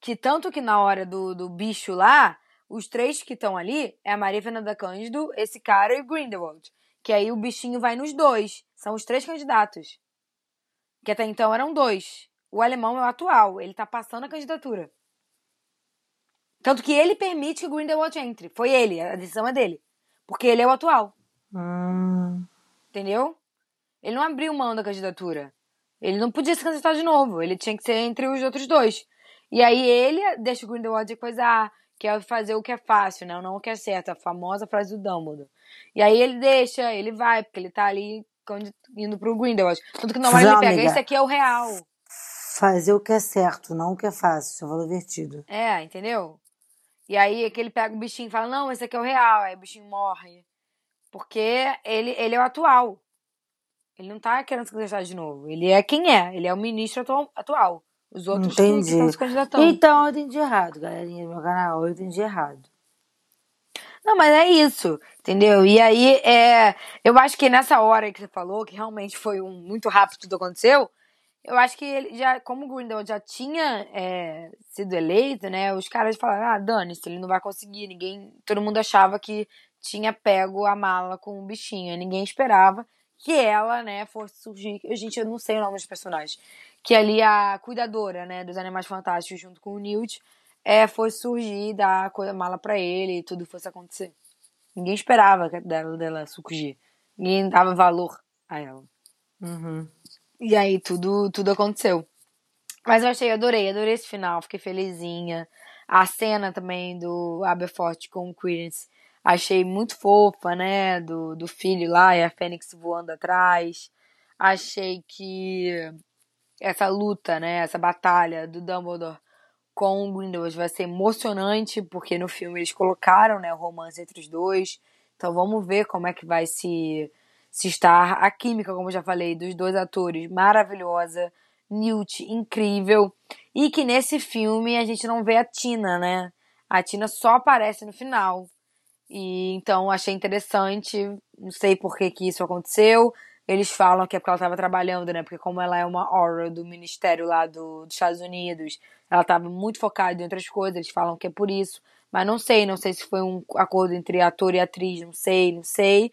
Que tanto que na hora do, do bicho lá, os três que estão ali é a Maria Fernanda Cândido, esse cara e o Grindelwald. Que aí o bichinho vai nos dois. São os três candidatos. Que até então eram dois. O alemão é o atual, ele tá passando a candidatura. Tanto que ele permite que o Grindelwald entre. Foi ele, a decisão é dele. Porque ele é o atual. Hum, Entendeu? Ele não abriu mão da candidatura. Ele não podia se candidatar de novo. Ele tinha que ser entre os outros dois. E aí ele deixa o Grindelwald coisar, quer fazer o que é fácil, né? Não o que é certo. A famosa frase do Dumbledore. E aí ele deixa, ele vai, porque ele tá ali indo pro Grindelwald. Tanto que Não, ele pega, esse aqui é o real. fazer o que é certo, não o que é fácil. Seu valor invertido. É, entendeu? E aí é que ele pega o bichinho e fala, não, esse aqui é o real. Aí o bichinho morre. Porque ele, ele é o atual. Ele não tá querendo se candidatar de novo. Ele é quem é. Ele é o ministro atual. Os outros que Entendi. estão se candidatando. Então eu entendi errado, galerinha do meu canal. Eu entendi errado. Não, mas é isso, entendeu? E aí, é, eu acho que nessa hora que você falou, que realmente foi um muito rápido tudo aconteceu, eu acho que ele já, como o Grindelwald já tinha é, sido eleito, né? Os caras falaram, ah, dane-se, ele não vai conseguir. Ninguém, todo mundo achava que tinha pego a mala com o bichinho. Ninguém esperava que ela, né, fosse surgir. Gente, eu não sei o nome dos personagens. Que ali a cuidadora, né, dos Animais Fantásticos, junto com o Newt, é, fosse surgir, dar a coisa- mala pra ele e tudo fosse acontecer. Ninguém esperava que- dela, dela surgir. Ninguém dava valor a ela. Uhum. E aí tudo, tudo aconteceu. Mas eu achei, adorei, adorei esse final, fiquei felizinha. A cena também do Aberforth com o Credence, achei muito fofa, né? Do, do filho lá e a Fênix voando atrás. Achei que essa luta, né? Essa batalha do Dumbledore com o Grindelwald vai ser emocionante, porque no filme eles colocaram, né, o romance entre os dois. Então vamos ver como é que vai se se estar a química, como já falei, dos dois atores maravilhosa, Newt incrível, e que nesse filme a gente não vê a Tina, né? A Tina só aparece no final. E então achei interessante, não sei por que que isso aconteceu. Eles falam que é porque ela estava trabalhando, né? Porque como ela é uma aura do ministério lá do, dos Estados Unidos, ela estava muito focada em outras coisas. Eles falam que é por isso, mas não sei, não sei se foi um acordo entre ator e atriz, não sei, não sei.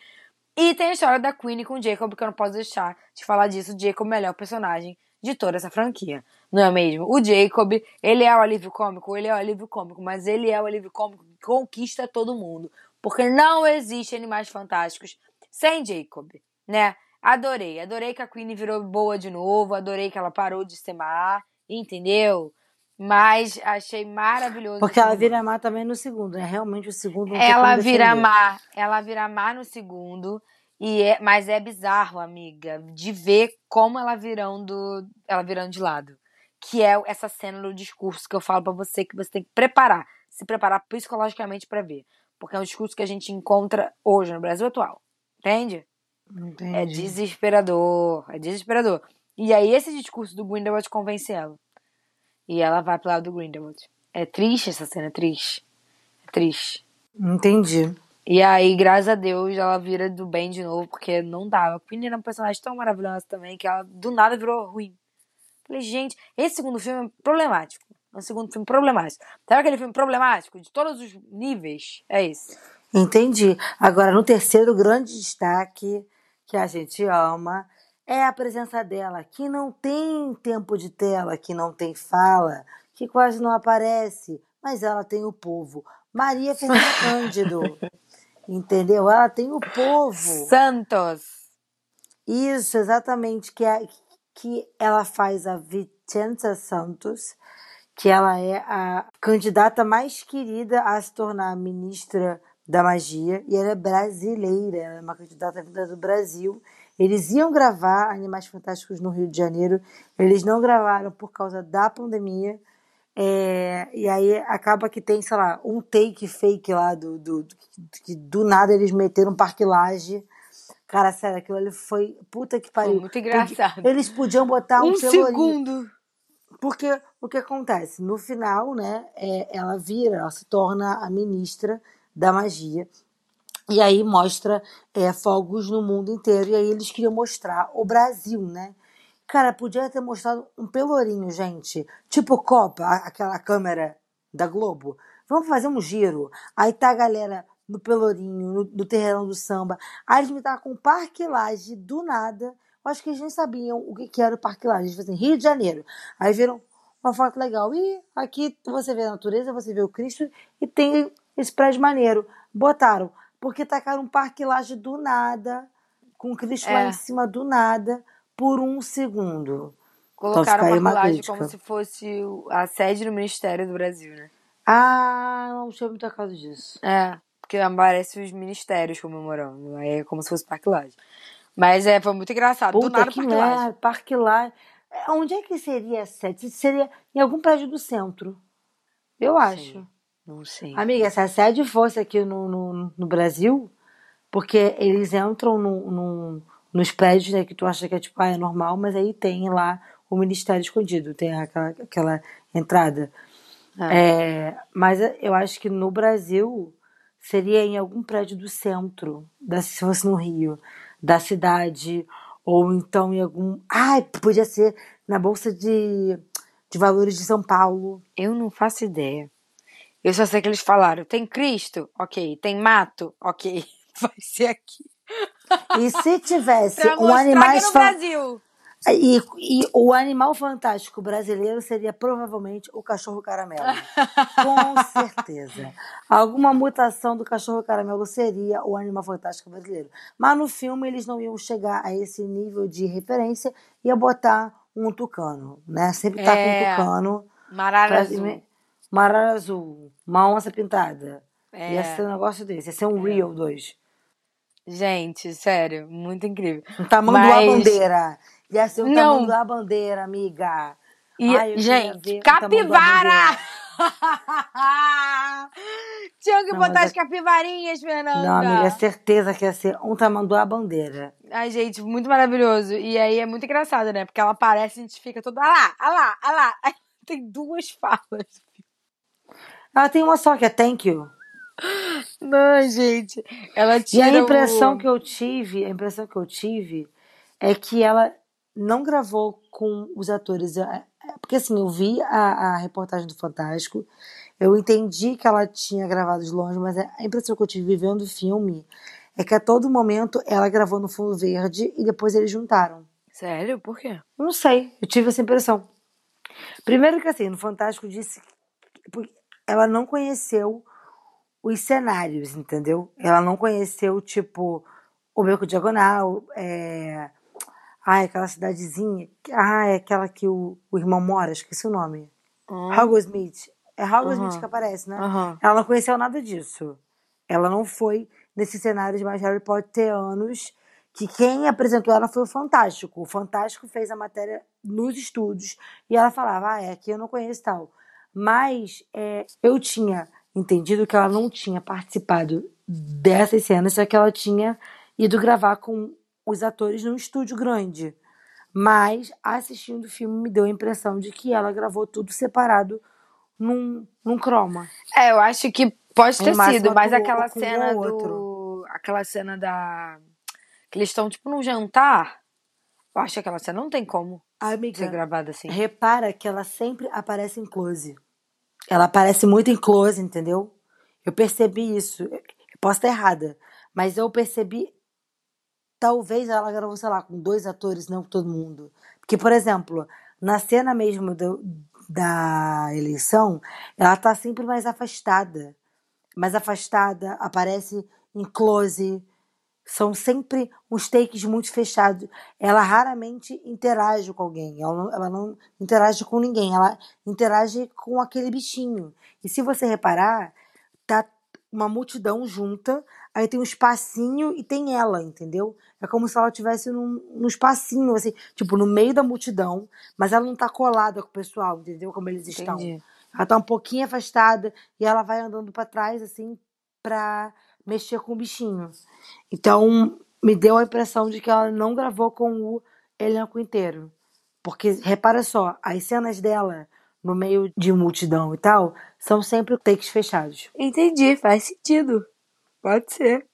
E tem a história da Queen com o Jacob, que eu não posso deixar de falar disso. O Jacob é o melhor personagem de toda essa franquia, não é mesmo? O Jacob, ele é o alívio cômico, ele é o alívio cômico, mas ele é o alívio cômico que conquista todo mundo. Porque não existe Animais Fantásticos sem Jacob, né? Adorei, adorei que a Queen virou boa de novo, adorei que ela parou de ser má, entendeu? Mas achei maravilhoso. Porque ela vira má também no segundo, né? Realmente o segundo não Ela vira má, ela vira má no segundo. E é, mas é bizarro, amiga, de ver como ela virando, ela virando de lado. Que é essa cena do discurso que eu falo pra você que você tem que preparar, se preparar psicologicamente pra ver, porque é um discurso que a gente encontra hoje no Brasil atual. Entende? Entendi. É desesperador, é desesperador. E aí esse discurso do Grindelwald convence ela. E ela vai pro lado do Grindelwald. É triste essa cena, é triste. É triste. Entendi. E aí, graças a Deus, ela vira do bem de novo, porque não dava. A Queen era um personagem tão maravilhoso também que ela do nada virou ruim. Falei, gente, esse segundo filme é problemático. Um segundo filme problemático. Sabe aquele filme problemático de todos os níveis? É esse. Entendi. Agora, no terceiro grande destaque que a gente ama é a presença dela, que não tem tempo de tela, que não tem fala, que quase não aparece, mas ela tem o povo. Maria Fernanda Cândido. Entendeu? Ela tem o povo. Santos. Isso, exatamente, que, é, que ela faz a Vicenza Santos, que ela é a candidata mais querida a se tornar ministra da magia, e ela é brasileira, ela é uma candidata vinda do Brasil. Eles iam gravar Animais Fantásticos no Rio de Janeiro, eles não gravaram por causa da pandemia, é, e aí acaba que tem, sei lá, um take fake lá do, do, do, que do nada eles meteram um parque laje. Cara, sério, aquilo ali foi. Puta que pariu. Foi muito engraçado. Eles podiam botar um, Um segundo. Porque o que acontece? No final, né, é, ela vira, ela se torna a ministra da magia. E aí mostra é, fogos no mundo inteiro. E aí eles queriam mostrar o Brasil, né? Cara, podia ter mostrado um pelourinho, gente. Tipo Copa, aquela câmera da Globo. Vamos fazer um giro. Aí tá a galera no pelourinho, no, no do samba. Aí eles me estavam com Parque Lage do nada. Acho que eles nem sabiam o que, que era o Parque Lage. Eles falaram assim, Rio de Janeiro. Aí viram uma foto legal. E aqui você vê a natureza, você vê o Cristo e tem esse prédio maneiro. Botaram. Porque tacaram um Parque Lage do nada, com o Cristo lá É. em cima do nada, por um segundo. Colocaram fica aí uma colagem como se fosse a sede do Ministério do Brasil, né? Ah, não tinha muito caso disso. É, porque aparece os ministérios comemorando. Aí é como se fosse Parque Lage. Mas é, foi muito engraçado. do Puta nada que Parque Lage. É, Onde é que seria a sede? Seria em algum prédio do centro. Eu acho. Não sei. Amiga, se a sede fosse aqui no, no, no Brasil, porque eles entram no, no- nos prédios né, que tu acha que é tipo, ah, é normal, mas aí tem lá o ministério escondido, tem aquela, aquela entrada. É, mas eu acho que no Brasil seria em algum prédio do centro, se fosse no Rio, da cidade, ou então em algum. Ai, podia ser na Bolsa de, de Valores de São Paulo. Eu não faço ideia. Eu só sei que eles falaram: tem Cristo? Ok. Tem mato? Ok. Vai ser aqui. E se tivesse um animais no Brasil. E, e o animal fantástico brasileiro seria provavelmente o cachorro caramelo. Com certeza. Alguma mutação do cachorro caramelo seria o animal fantástico brasileiro. Mas no filme eles não iam chegar a esse nível de referência, ia botar um tucano, né? Sempre tá É. com um tucano. Marara azul. Uma arara azul, uma onça pintada. É. Ia ser um negócio desse. Ia ser um Real 2. Gente, sério, muito incrível. Um tamanho Mas- da bandeira. Ia ser o Não. tamanho da bandeira, amiga. E, Ai, gente, capivara! Tinha que Não, botar as capivarinhas, Fernanda. Não, amiga, é certeza que ia ser um tamanho da bandeira. Ai, gente, muito maravilhoso. E aí é muito engraçado, né? Porque ela aparece e a gente fica toda. Ah lá, ah lá, ah lá. Aí Tem duas falas. Ela tem uma só, que é thank you. Não, gente. Ela E tira a impressão o... que eu tive, a impressão que eu tive é que ela não gravou com os atores. É, é, Porque assim, eu vi a, a reportagem do Fantástico, eu entendi que ela tinha gravado de longe, mas a impressão que eu tive vendo o filme é que a todo momento ela gravou no fundo verde e depois eles juntaram. Sério? Por quê? Não sei, eu tive essa impressão. Primeiro que assim, no Fantástico disse que ela não conheceu os cenários, entendeu? Ela não conheceu, tipo, o Beco Diagonal, é... Ai, aquela cidadezinha. Ah, é aquela que o, o irmão mora, esqueci o nome. Hogsmeade. É Hogsmeade Uhum. que aparece, né? Aham. Ela não conheceu nada disso. Ela não foi nesses cenários mais Harry Potter anos que quem apresentou ela foi o Fantástico. O Fantástico fez a matéria nos estúdios e ela falava, ah, é aqui eu não conheço tal. Mas é, eu tinha entendido que ela não tinha participado dessas cenas, só que ela tinha ido gravar com os atores num estúdio grande. Mas assistindo o filme me deu a impressão de que ela gravou tudo separado num, num croma. É, eu acho que pode ter sido, mas aquela um cena ou do. Aquela cena da. Que eles estão, tipo, num jantar. Eu acho que aquela cena não tem como ser Amiga, gravada assim. repara que ela sempre aparece em close. Ela aparece muito em close, entendeu? Eu percebi isso. Eu posso estar errada, mas eu percebi. Talvez ela gravou, sei lá, com dois atores, não com todo mundo. Porque, por exemplo, na cena mesmo do- da eleição, ela tá sempre mais afastada. Mais afastada, aparece em close. São sempre uns takes muito fechados. Ela raramente interage com alguém. Ela não, ela não interage com ninguém. Ela interage com aquele bichinho. E se você reparar, tá uma multidão junta, aí tem um espacinho e tem ela, entendeu? É como se ela estivesse num, num espacinho, assim, tipo, no meio da multidão, mas ela não tá colada com o pessoal, entendeu? Como eles estão. Entendi. Ela tá um pouquinho afastada e ela vai andando pra trás, assim, pra mexer com o bichinho. Então, me deu a impressão de que ela não gravou com o elenco inteiro. Porque, repara só, as cenas dela no meio de multidão e tal são sempre takes fechados. Entendi, faz sentido. Pode ser.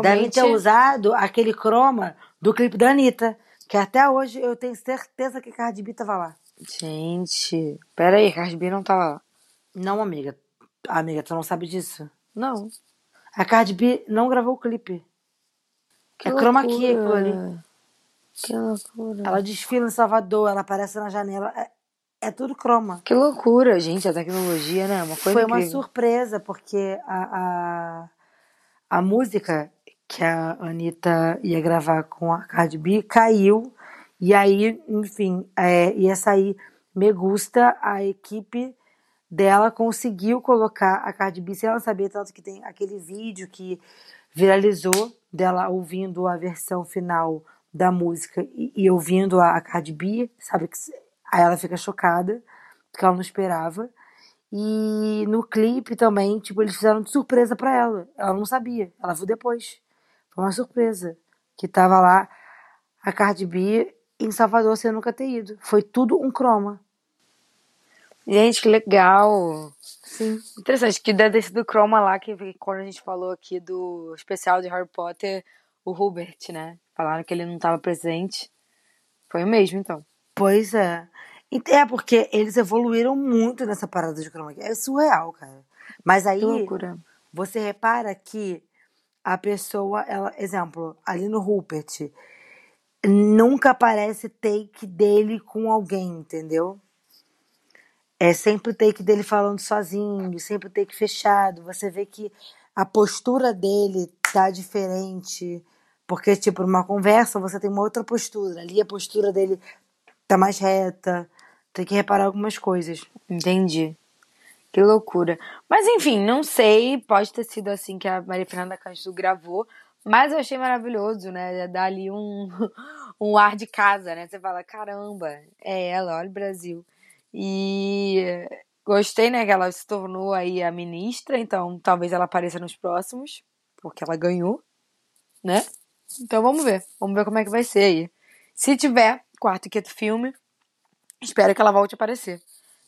Devem ter Realmente. usado aquele croma do clipe da Anitta. Que até hoje eu tenho certeza que a Cardi B tava lá. Gente, pera aí, Cardi B não tava lá. Não, amiga. Amiga, tu não sabe disso? Não. A Cardi B não gravou o clipe. Que é chroma key aquilo loucura. ali. Que loucura. Ela desfila em Salvador, ela aparece na janela. É, é tudo croma. Que loucura, gente, a tecnologia, né? Uma coisa Foi uma incrível. surpresa, porque a, a, a música que a Anitta ia gravar com a Cardi B caiu. E aí, enfim, é, ia sair Me Gusta, a equipe dela conseguiu colocar a Cardi B sem ela saber, tanto que tem aquele vídeo que viralizou dela ouvindo a versão final da música e, e ouvindo a, a Cardi B, sabe? Aí ela fica chocada, porque ela não esperava. E no clipe também, tipo, eles fizeram de surpresa pra ela. Ela não sabia, ela viu depois. Foi uma surpresa. Que tava lá a Cardi B em Salvador sem nunca ter ido. Foi tudo um croma. Gente, que legal. Sim. Interessante, que deve ter sido o Chroma lá, que que quando a gente falou aqui do especial de Harry Potter, o Hubert, né? Falaram que ele não estava presente. Foi o mesmo, então. Pois é. É porque eles evoluíram muito nessa parada de chroma key. É surreal, cara. Mas aí loucura. você repara que a pessoa, ela, exemplo, ali no Rupert, nunca aparece take dele com alguém, entendeu? É sempre take dele falando sozinho, sempre take fechado. Você vê que a postura dele tá diferente. Porque, tipo, numa conversa você tem uma outra postura. Ali a postura dele tá mais reta. Tem que reparar algumas coisas. Entendi. Que loucura. Mas enfim, não sei, pode ter sido assim que a Maria Fernanda Cândido gravou, mas eu achei maravilhoso, né? Dá ali um, um ar de casa, né? Você fala, caramba, é ela, olha o Brasil. E gostei, né, que ela se tornou aí a ministra, então talvez ela apareça nos próximos, porque ela ganhou, né? Então vamos ver, vamos ver como é que vai ser aí. Se tiver quarto e quinto filme, espero que ela volte a aparecer.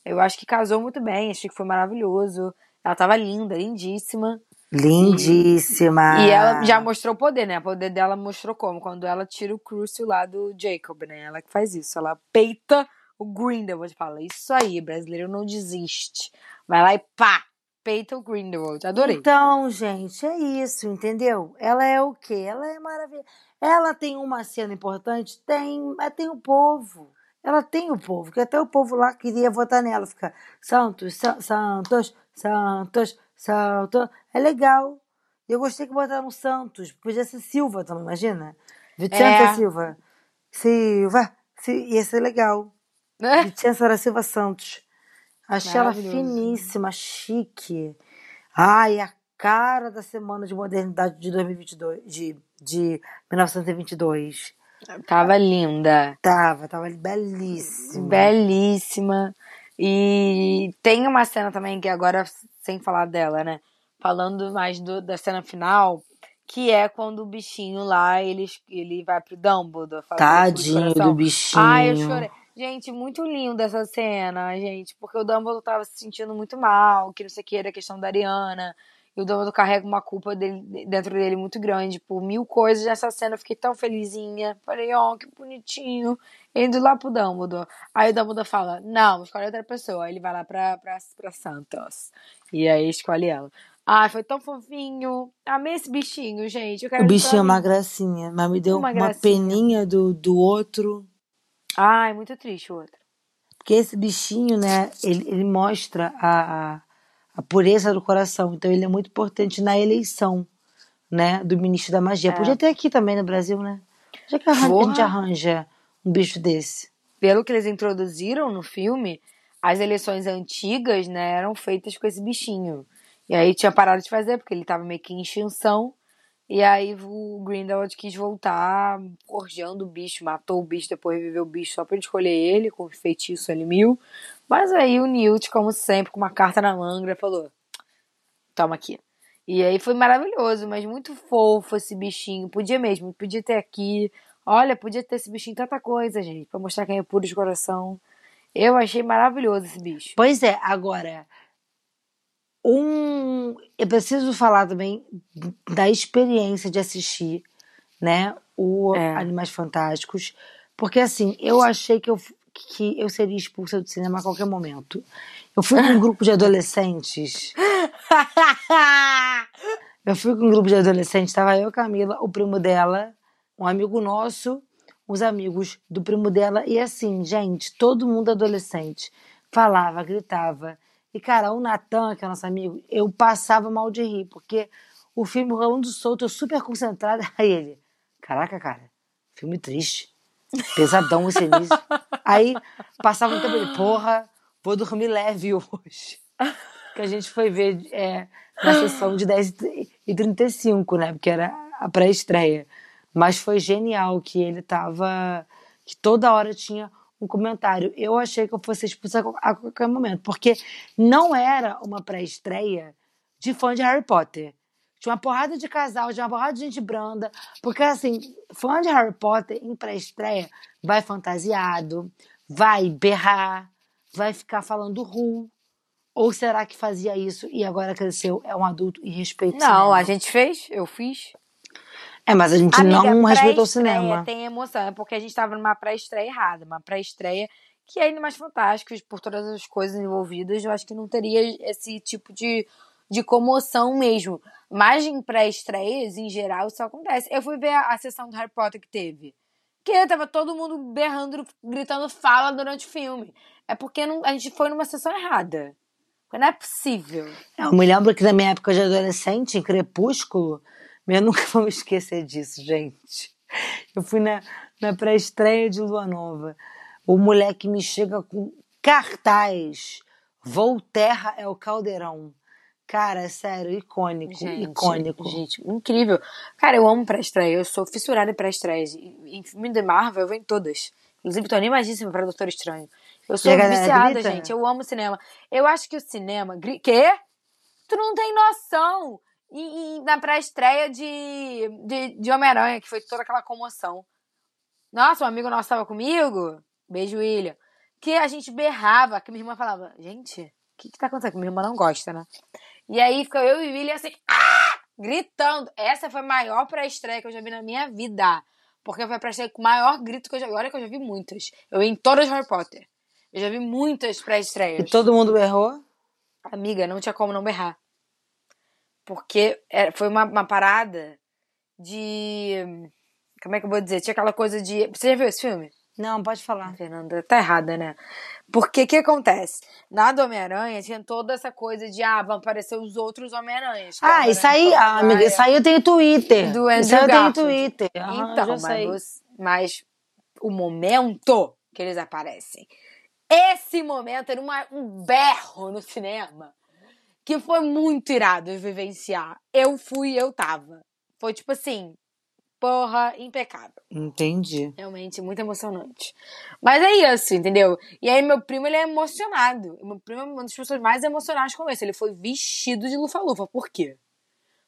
Eu acho que casou muito bem, achei que foi maravilhoso. Ela tava linda, lindíssima. Lindíssima. E ela já mostrou o poder, né? O poder dela mostrou como? Quando ela tira o Crucio lá do Jacob, né? Ela que faz isso. Ela peita o Grindelwald. Fala, isso aí, brasileiro não desiste. Vai lá e pá! Peita o Grindelwald. Adorei. Então, gente, é isso, entendeu? Ela é o quê? Ela é maravilhosa. Ela tem uma cena importante? Tem, mas tem o povo. Ela tem o povo, que até o povo lá queria votar nela. Fica Santos, Sa- Santos, Santos, Santos. É legal. Eu gostei que botaram Santos. Podia ser Silva também, imagina? Vicente É. Silva. Silva. Si- Ia ser legal. Vicença da Silva Santos. Achei ela finíssima, chique. Ai, a cara da semana de modernidade de 2022, de, de 1922. Tava linda. Tava, tava belíssima. Belíssima. E tem uma cena também que agora, sem falar dela, né? Falando mais do- da cena final, que é quando o bichinho lá, ele, ele vai pro Dumbledore. Tadinho do bichinho. Ai, eu chorei. Gente, muito linda essa cena, gente. Porque o Dumbledore tava se sentindo muito mal, que não sei o que, era questão da Ariana. E o Dumbledore carrega uma culpa dele, dentro dele muito grande por mil coisas. Nessa cena eu fiquei tão felizinha. Falei, ó, que bonitinho. Indo lá pro Dumbledore. Aí o Dumbledore fala, não, escolhe outra pessoa. Aí ele vai lá pra, pra, pra Santos. E aí escolhe ela. Ai, foi tão fofinho. Amei esse bichinho, gente. Eu quero O bichinho é uma gracinha, mas me deu Uma uma, peninha do, do outro. Ai, muito triste o outro. Porque esse bichinho, né, ele, ele mostra a, a, a pureza do coração. Então ele é muito importante na eleição, né, do ministro da magia. É. Podia ter aqui também no Brasil, né? Já que arran- a gente arranja um bicho desse. pelo que eles introduziram no filme, as eleições antigas, né, eram feitas com esse bichinho. E aí tinha parado de fazer, porque ele tava meio que em extinção. E aí o Grindelwald quis voltar forjando o bicho, matou o bicho, depois reviveu o bicho só pra ele escolher ele, com feitiço ali mil. Mas aí o Newt, como sempre, com uma carta na manga, falou: toma aqui. E aí foi maravilhoso, mas muito fofo esse bichinho. Podia mesmo, podia ter aqui. Olha, podia ter esse bichinho tanta coisa, gente, pra mostrar quem é puro de coração. Eu achei maravilhoso esse bicho. Pois é, agora, Um, eu preciso falar também da experiência de assistir, né, o É. Animais Fantásticos, porque assim, eu achei que eu, que eu seria expulsa do cinema a qualquer momento. Eu fui com um grupo de adolescentes, eu fui com um grupo de adolescentes, tava eu, Camila, o primo dela, um amigo nosso, os amigos do primo dela, e assim, gente, todo mundo adolescente, falava, gritava. E, cara, o Natan, que é nosso amigo, eu passava mal de rir, porque o filme rolando solto, eu super concentrada. Aí ele, caraca, cara, filme triste, pesadão esse início. Aí passava um tempo ele, porra, vou dormir leve hoje. Que a gente foi ver é, na sessão de 10 e 35, né? Porque era a pré-estreia. Mas foi genial que ele tava. que toda hora tinha um comentário. Eu achei que eu fosse expulsa a qualquer momento, porque não era uma pré-estreia de fã de Harry Potter. Tinha uma porrada de casal, tinha uma porrada de gente branda. Porque, assim, fã de Harry Potter em pré-estreia vai fantasiado, vai berrar, vai ficar falando ru. Ou será que fazia isso e agora cresceu, é um adulto e respeita Não, cinema? a gente fez, eu fiz. É, mas a gente Amiga, não respeitou o cinema. Tem emoção, é porque a gente tava numa pré-estreia errada, uma pré-estreia que é Animais Fantásticos, por todas as coisas envolvidas, eu acho que não teria esse tipo de, de comoção mesmo. Mas em pré-estreias, em geral, isso acontece. Eu fui ver a, a sessão do Harry Potter que teve. Que tava todo mundo berrando, gritando fala durante o filme. É porque não- a gente foi numa sessão errada. Não é possível. Eu me lembro que na minha época de adolescente, em Crepúsculo, eu nunca vou me esquecer disso, gente. Eu fui na, na pré-estreia de Lua Nova. O moleque me chega com cartaz. Volterra é o caldeirão. Cara, é sério, icônico, icônico. Gente, incrível. Cara, eu amo pré-estreia. Eu sou fissurada em pré-estreias. Em filme de Marvel, eu venho em todas. Inclusive, tô animadíssima pra Doutor Estranho. Eu sou viciada, grita? gente. Eu amo cinema. Eu acho que o cinema. Gri... Quê? Tu não tem noção! E, e na pré-estreia de, de, de Homem-Aranha, que foi toda aquela comoção. Nossa, um amigo nosso tava comigo. Beijo, William. Que a gente berrava, que minha irmã falava, gente, o que, que tá acontecendo? Minha irmã não gosta, né? E aí ficou eu e o William assim, ah! gritando. Essa foi a maior pré-estreia que eu já vi na minha vida. Porque foi a pré-estreia com o maior grito que eu já vi. Olha que eu já vi muitas. Eu ia em todas Harry Potter. Eu já vi muitas E pré-estreias. todo mundo errou? Amiga, não tinha como não berrar. Porque é- foi uma, uma parada de. Como é que eu vou dizer? Tinha aquela coisa de. Você já viu esse filme? Não, pode falar. Fernanda, tá errada, né? Porque o que acontece? Na do Homem-Aranha tinha toda essa coisa de, ah, vão aparecer os outros Homem-Aranhas. Ah, isso aí, ah, amiga, isso aí eu tenho Twitter. Do isso aí eu tenho. Twitter. Aham, Então, mas, mas o momento que eles aparecem, esse momento era uma- um berro no cinema que foi muito irado vivenciar. Eu fui, eu tava. Foi tipo assim, porra, impecável. Entendi. Realmente, muito emocionante. Mas é isso, entendeu? E aí, meu primo, ele é emocionado. Meu primo é uma das pessoas mais emocionadas com esse. Ele foi vestido de lufa-lufa. Por quê?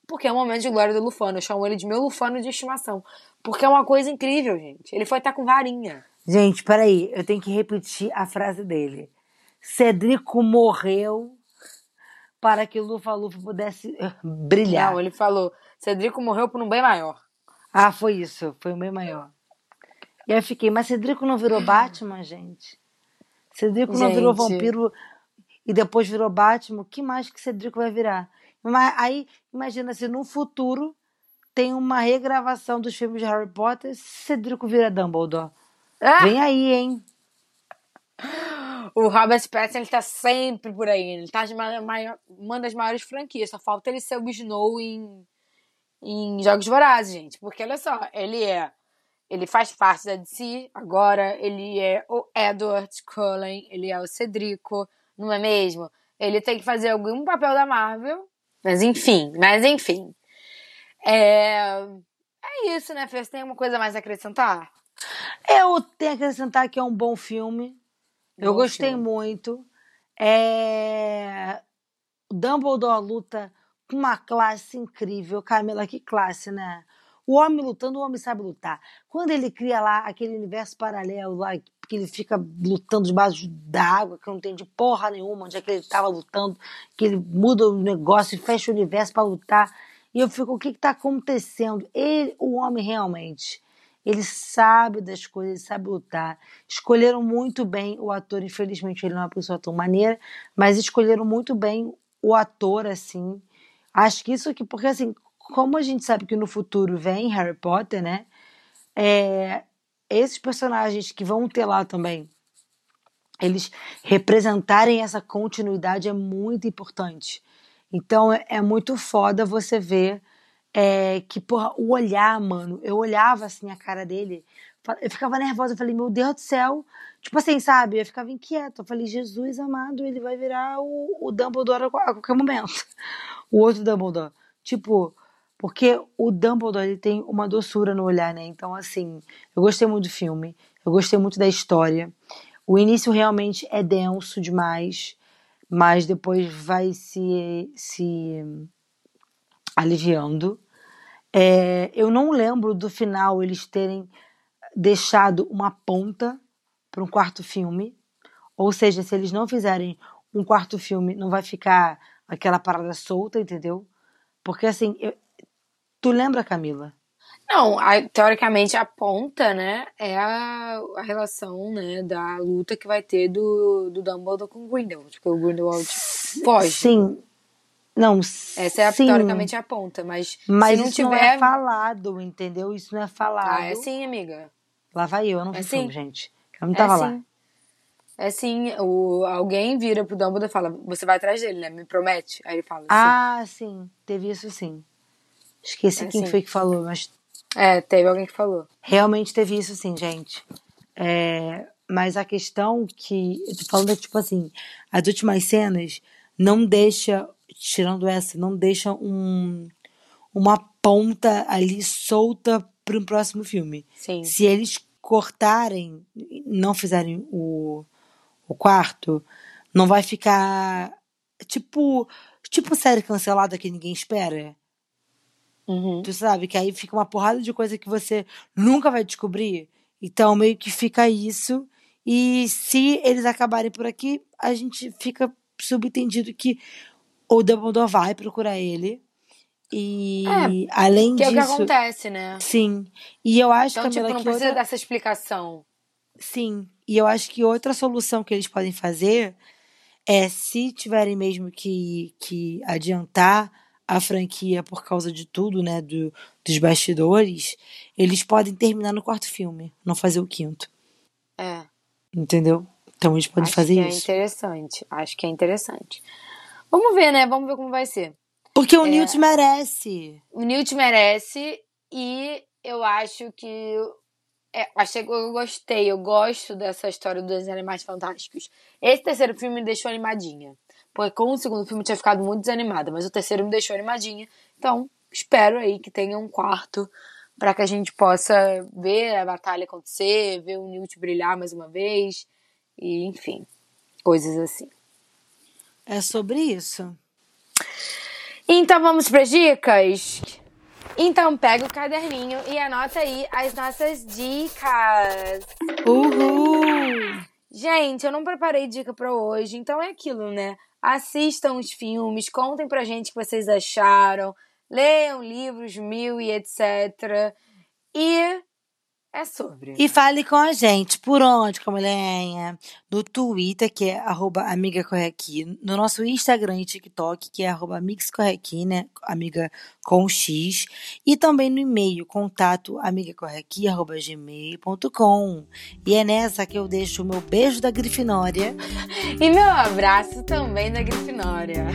Porque é um momento de glória do Lufano. Eu chamo ele de meu Lufano de estimação. Porque é uma coisa incrível, gente. Ele foi estar com varinha. Gente, peraí, eu tenho que repetir a frase dele. Cedrico morreu para que Lufa Lufa pudesse eh, brilhar. Não, ele falou: Cedrico morreu por um bem maior. Ah, foi isso, foi o bem maior. E aí eu fiquei, mas Cedrico não virou Batman, gente? Cedrico não virou Gente. vampiro e depois virou Batman? O que mais que Cedrico vai virar? Mas aí, imagina se no futuro tem uma regravação dos filmes de Harry Potter, Cedrico vira Dumbledore. Ah! Vem aí, hein? O Robert Pattinson, ele tá sempre por aí. Ele tá de uma, uma das maiores franquias. Só falta ele ser o Snow em, em Jogos Vorazes, gente. Porque, olha só, ele é... Ele faz parte da DC, agora ele é o Edward Cullen, ele é o Cedrico, não é mesmo? Ele tem que fazer algum papel da Marvel. Mas enfim, mas enfim. É, é isso, né, Fê? Você tem alguma coisa mais a acrescentar? Eu tenho que acrescentar que é um bom filme. Eu Bom gostei filme. muito. É... O Dumbledore luta uma classe incrível. Camila, que classe, né? O homem lutando, o homem sabe lutar. Quando ele cria lá aquele universo paralelo lá, que ele fica lutando debaixo da água, que não tem de porra nenhuma, onde é que ele estava lutando, que ele muda o negócio e fecha o universo para lutar. E eu fico, o que está acontecendo? Ele, o homem realmente, ele sabe das coisas, ele sabe lutar. Escolheram muito bem o ator, infelizmente ele não é uma pessoa tão maneira, mas escolheram muito bem o ator, assim. Acho que isso aqui, porque assim, como a gente sabe que no futuro vem Harry Potter, né? É, esses personagens que vão ter lá também, eles representarem essa continuidade é muito importante. Então é, é muito foda você ver é, que, porra, o olhar, mano, eu olhava assim a cara dele, eu ficava nervosa, eu falei, meu Deus do céu, tipo assim, sabe? Eu ficava inquieta, eu falei, Jesus amado, ele vai virar o, o Dumbledore a qualquer momento. O outro Dumbledore. Tipo, porque o Dumbledore ele tem uma doçura no olhar, né? Então, assim, eu gostei muito do filme, eu gostei muito da história. O início realmente é denso demais, mas depois vai se, se aliviando. É, eu não lembro do final eles terem deixado uma ponta para um quarto filme. Ou seja, se eles não fizerem um quarto filme, não vai ficar aquela parada solta, entendeu? Porque assim, eu, Tu lembra, Camila? Não, a, teoricamente a ponta, né, é a, a, relação, né, da luta que vai ter do, do Dumbledore com o Grindelwald, porque o Grindelwald foge. Sim. Não, Essa é a, teoricamente a ponta, mas, mas se não isso tiver... não é falado, entendeu? Isso não é falado. Ah, é sim, amiga. Lá vai eu, eu não vi É filme, sim. gente. Eu não tava é lá. sim. É sim, o, alguém vira pro Dumbledore e fala, você vai atrás dele, né, me promete? Aí ele fala, sim. Ah, sim. Teve isso sim. Esqueci É quem sim. foi que falou, mas É, teve alguém que falou. realmente teve isso sim, gente. É, mas a questão que. Eu tô falando é tipo assim, as últimas cenas não deixa, tirando essa, não deixa um, uma ponta ali solta para um próximo filme. Sim. Se eles cortarem, não fizerem o, o quarto, não vai ficar tipo tipo série cancelada que ninguém espera. Uhum. Tu sabe que aí fica uma porrada de coisa que você nunca vai descobrir. Então meio que fica isso. E se eles acabarem por aqui, a gente fica subentendido que o Dumbledore vai procurar ele. E além Que é o disso, que acontece, né? sim. E eu acho Então, Camila, tipo, não que precisa outra... dessa explicação. Sim, e eu acho que outra solução que eles podem fazer é se tiverem mesmo que, que adiantar a franquia por causa de tudo, né, do, dos bastidores, eles podem terminar no quarto filme, não fazer o quinto, É. entendeu? Então eles podem acho fazer que é isso. interessante. Acho que é interessante. Vamos ver, né? Vamos ver como vai ser. Porque o É. Newt merece. O Newt merece e eu acho que. É, achei que eu gostei, eu gosto dessa história dos Animais Fantásticos. Esse terceiro filme me deixou animadinha. Porque com o segundo filme eu tinha ficado muito desanimada, mas o terceiro me deixou animadinha. Então, espero aí que tenha um quarto para que a gente possa ver a batalha acontecer, ver o Newt brilhar mais uma vez. E, enfim, coisas assim. É sobre isso. Então vamos para dicas? Então pega o caderninho e anota aí as nossas dicas. Uhul! Gente, eu não preparei dica para hoje, então é aquilo, né? Assistam os filmes, contem pra gente o que vocês acharam, leiam livros mil e etc. E é sobre. E fale com a gente. Por onde, Camilenha? No Twitter, que é arroba amiga corre aqui. No nosso Instagram e TikTok, que é arroba amixcorreaqui, né? Amiga com X. E também no e-mail, contato amigacorreaqui, arroba gmail.com. E é nessa que eu deixo o meu beijo da Grifinória. E meu abraço também da Grifinória.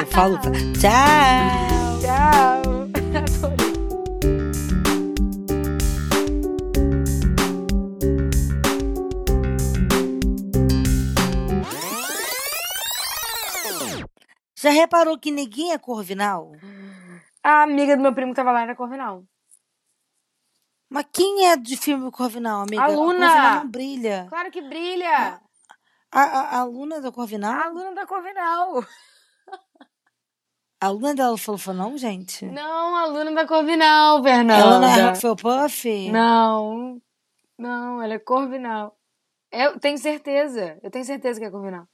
Eu falo, tchau! Tchau! Já reparou que ninguém é corvinal? A amiga do meu primo que tava lá era Corvinal. Mas quem é de filme Corvinal, amiga? A Luna! Corvinal não brilha. Claro que brilha! A, a, a Luna do Corvinal? A Luna da Corvinal. A aluna dela falou, não, gente? Não, aluna da Corvinal, Fernanda. Ela não é Hufflepuff? Não, não, ela é Corvinal. Eu tenho certeza, eu tenho certeza que é Corvinal.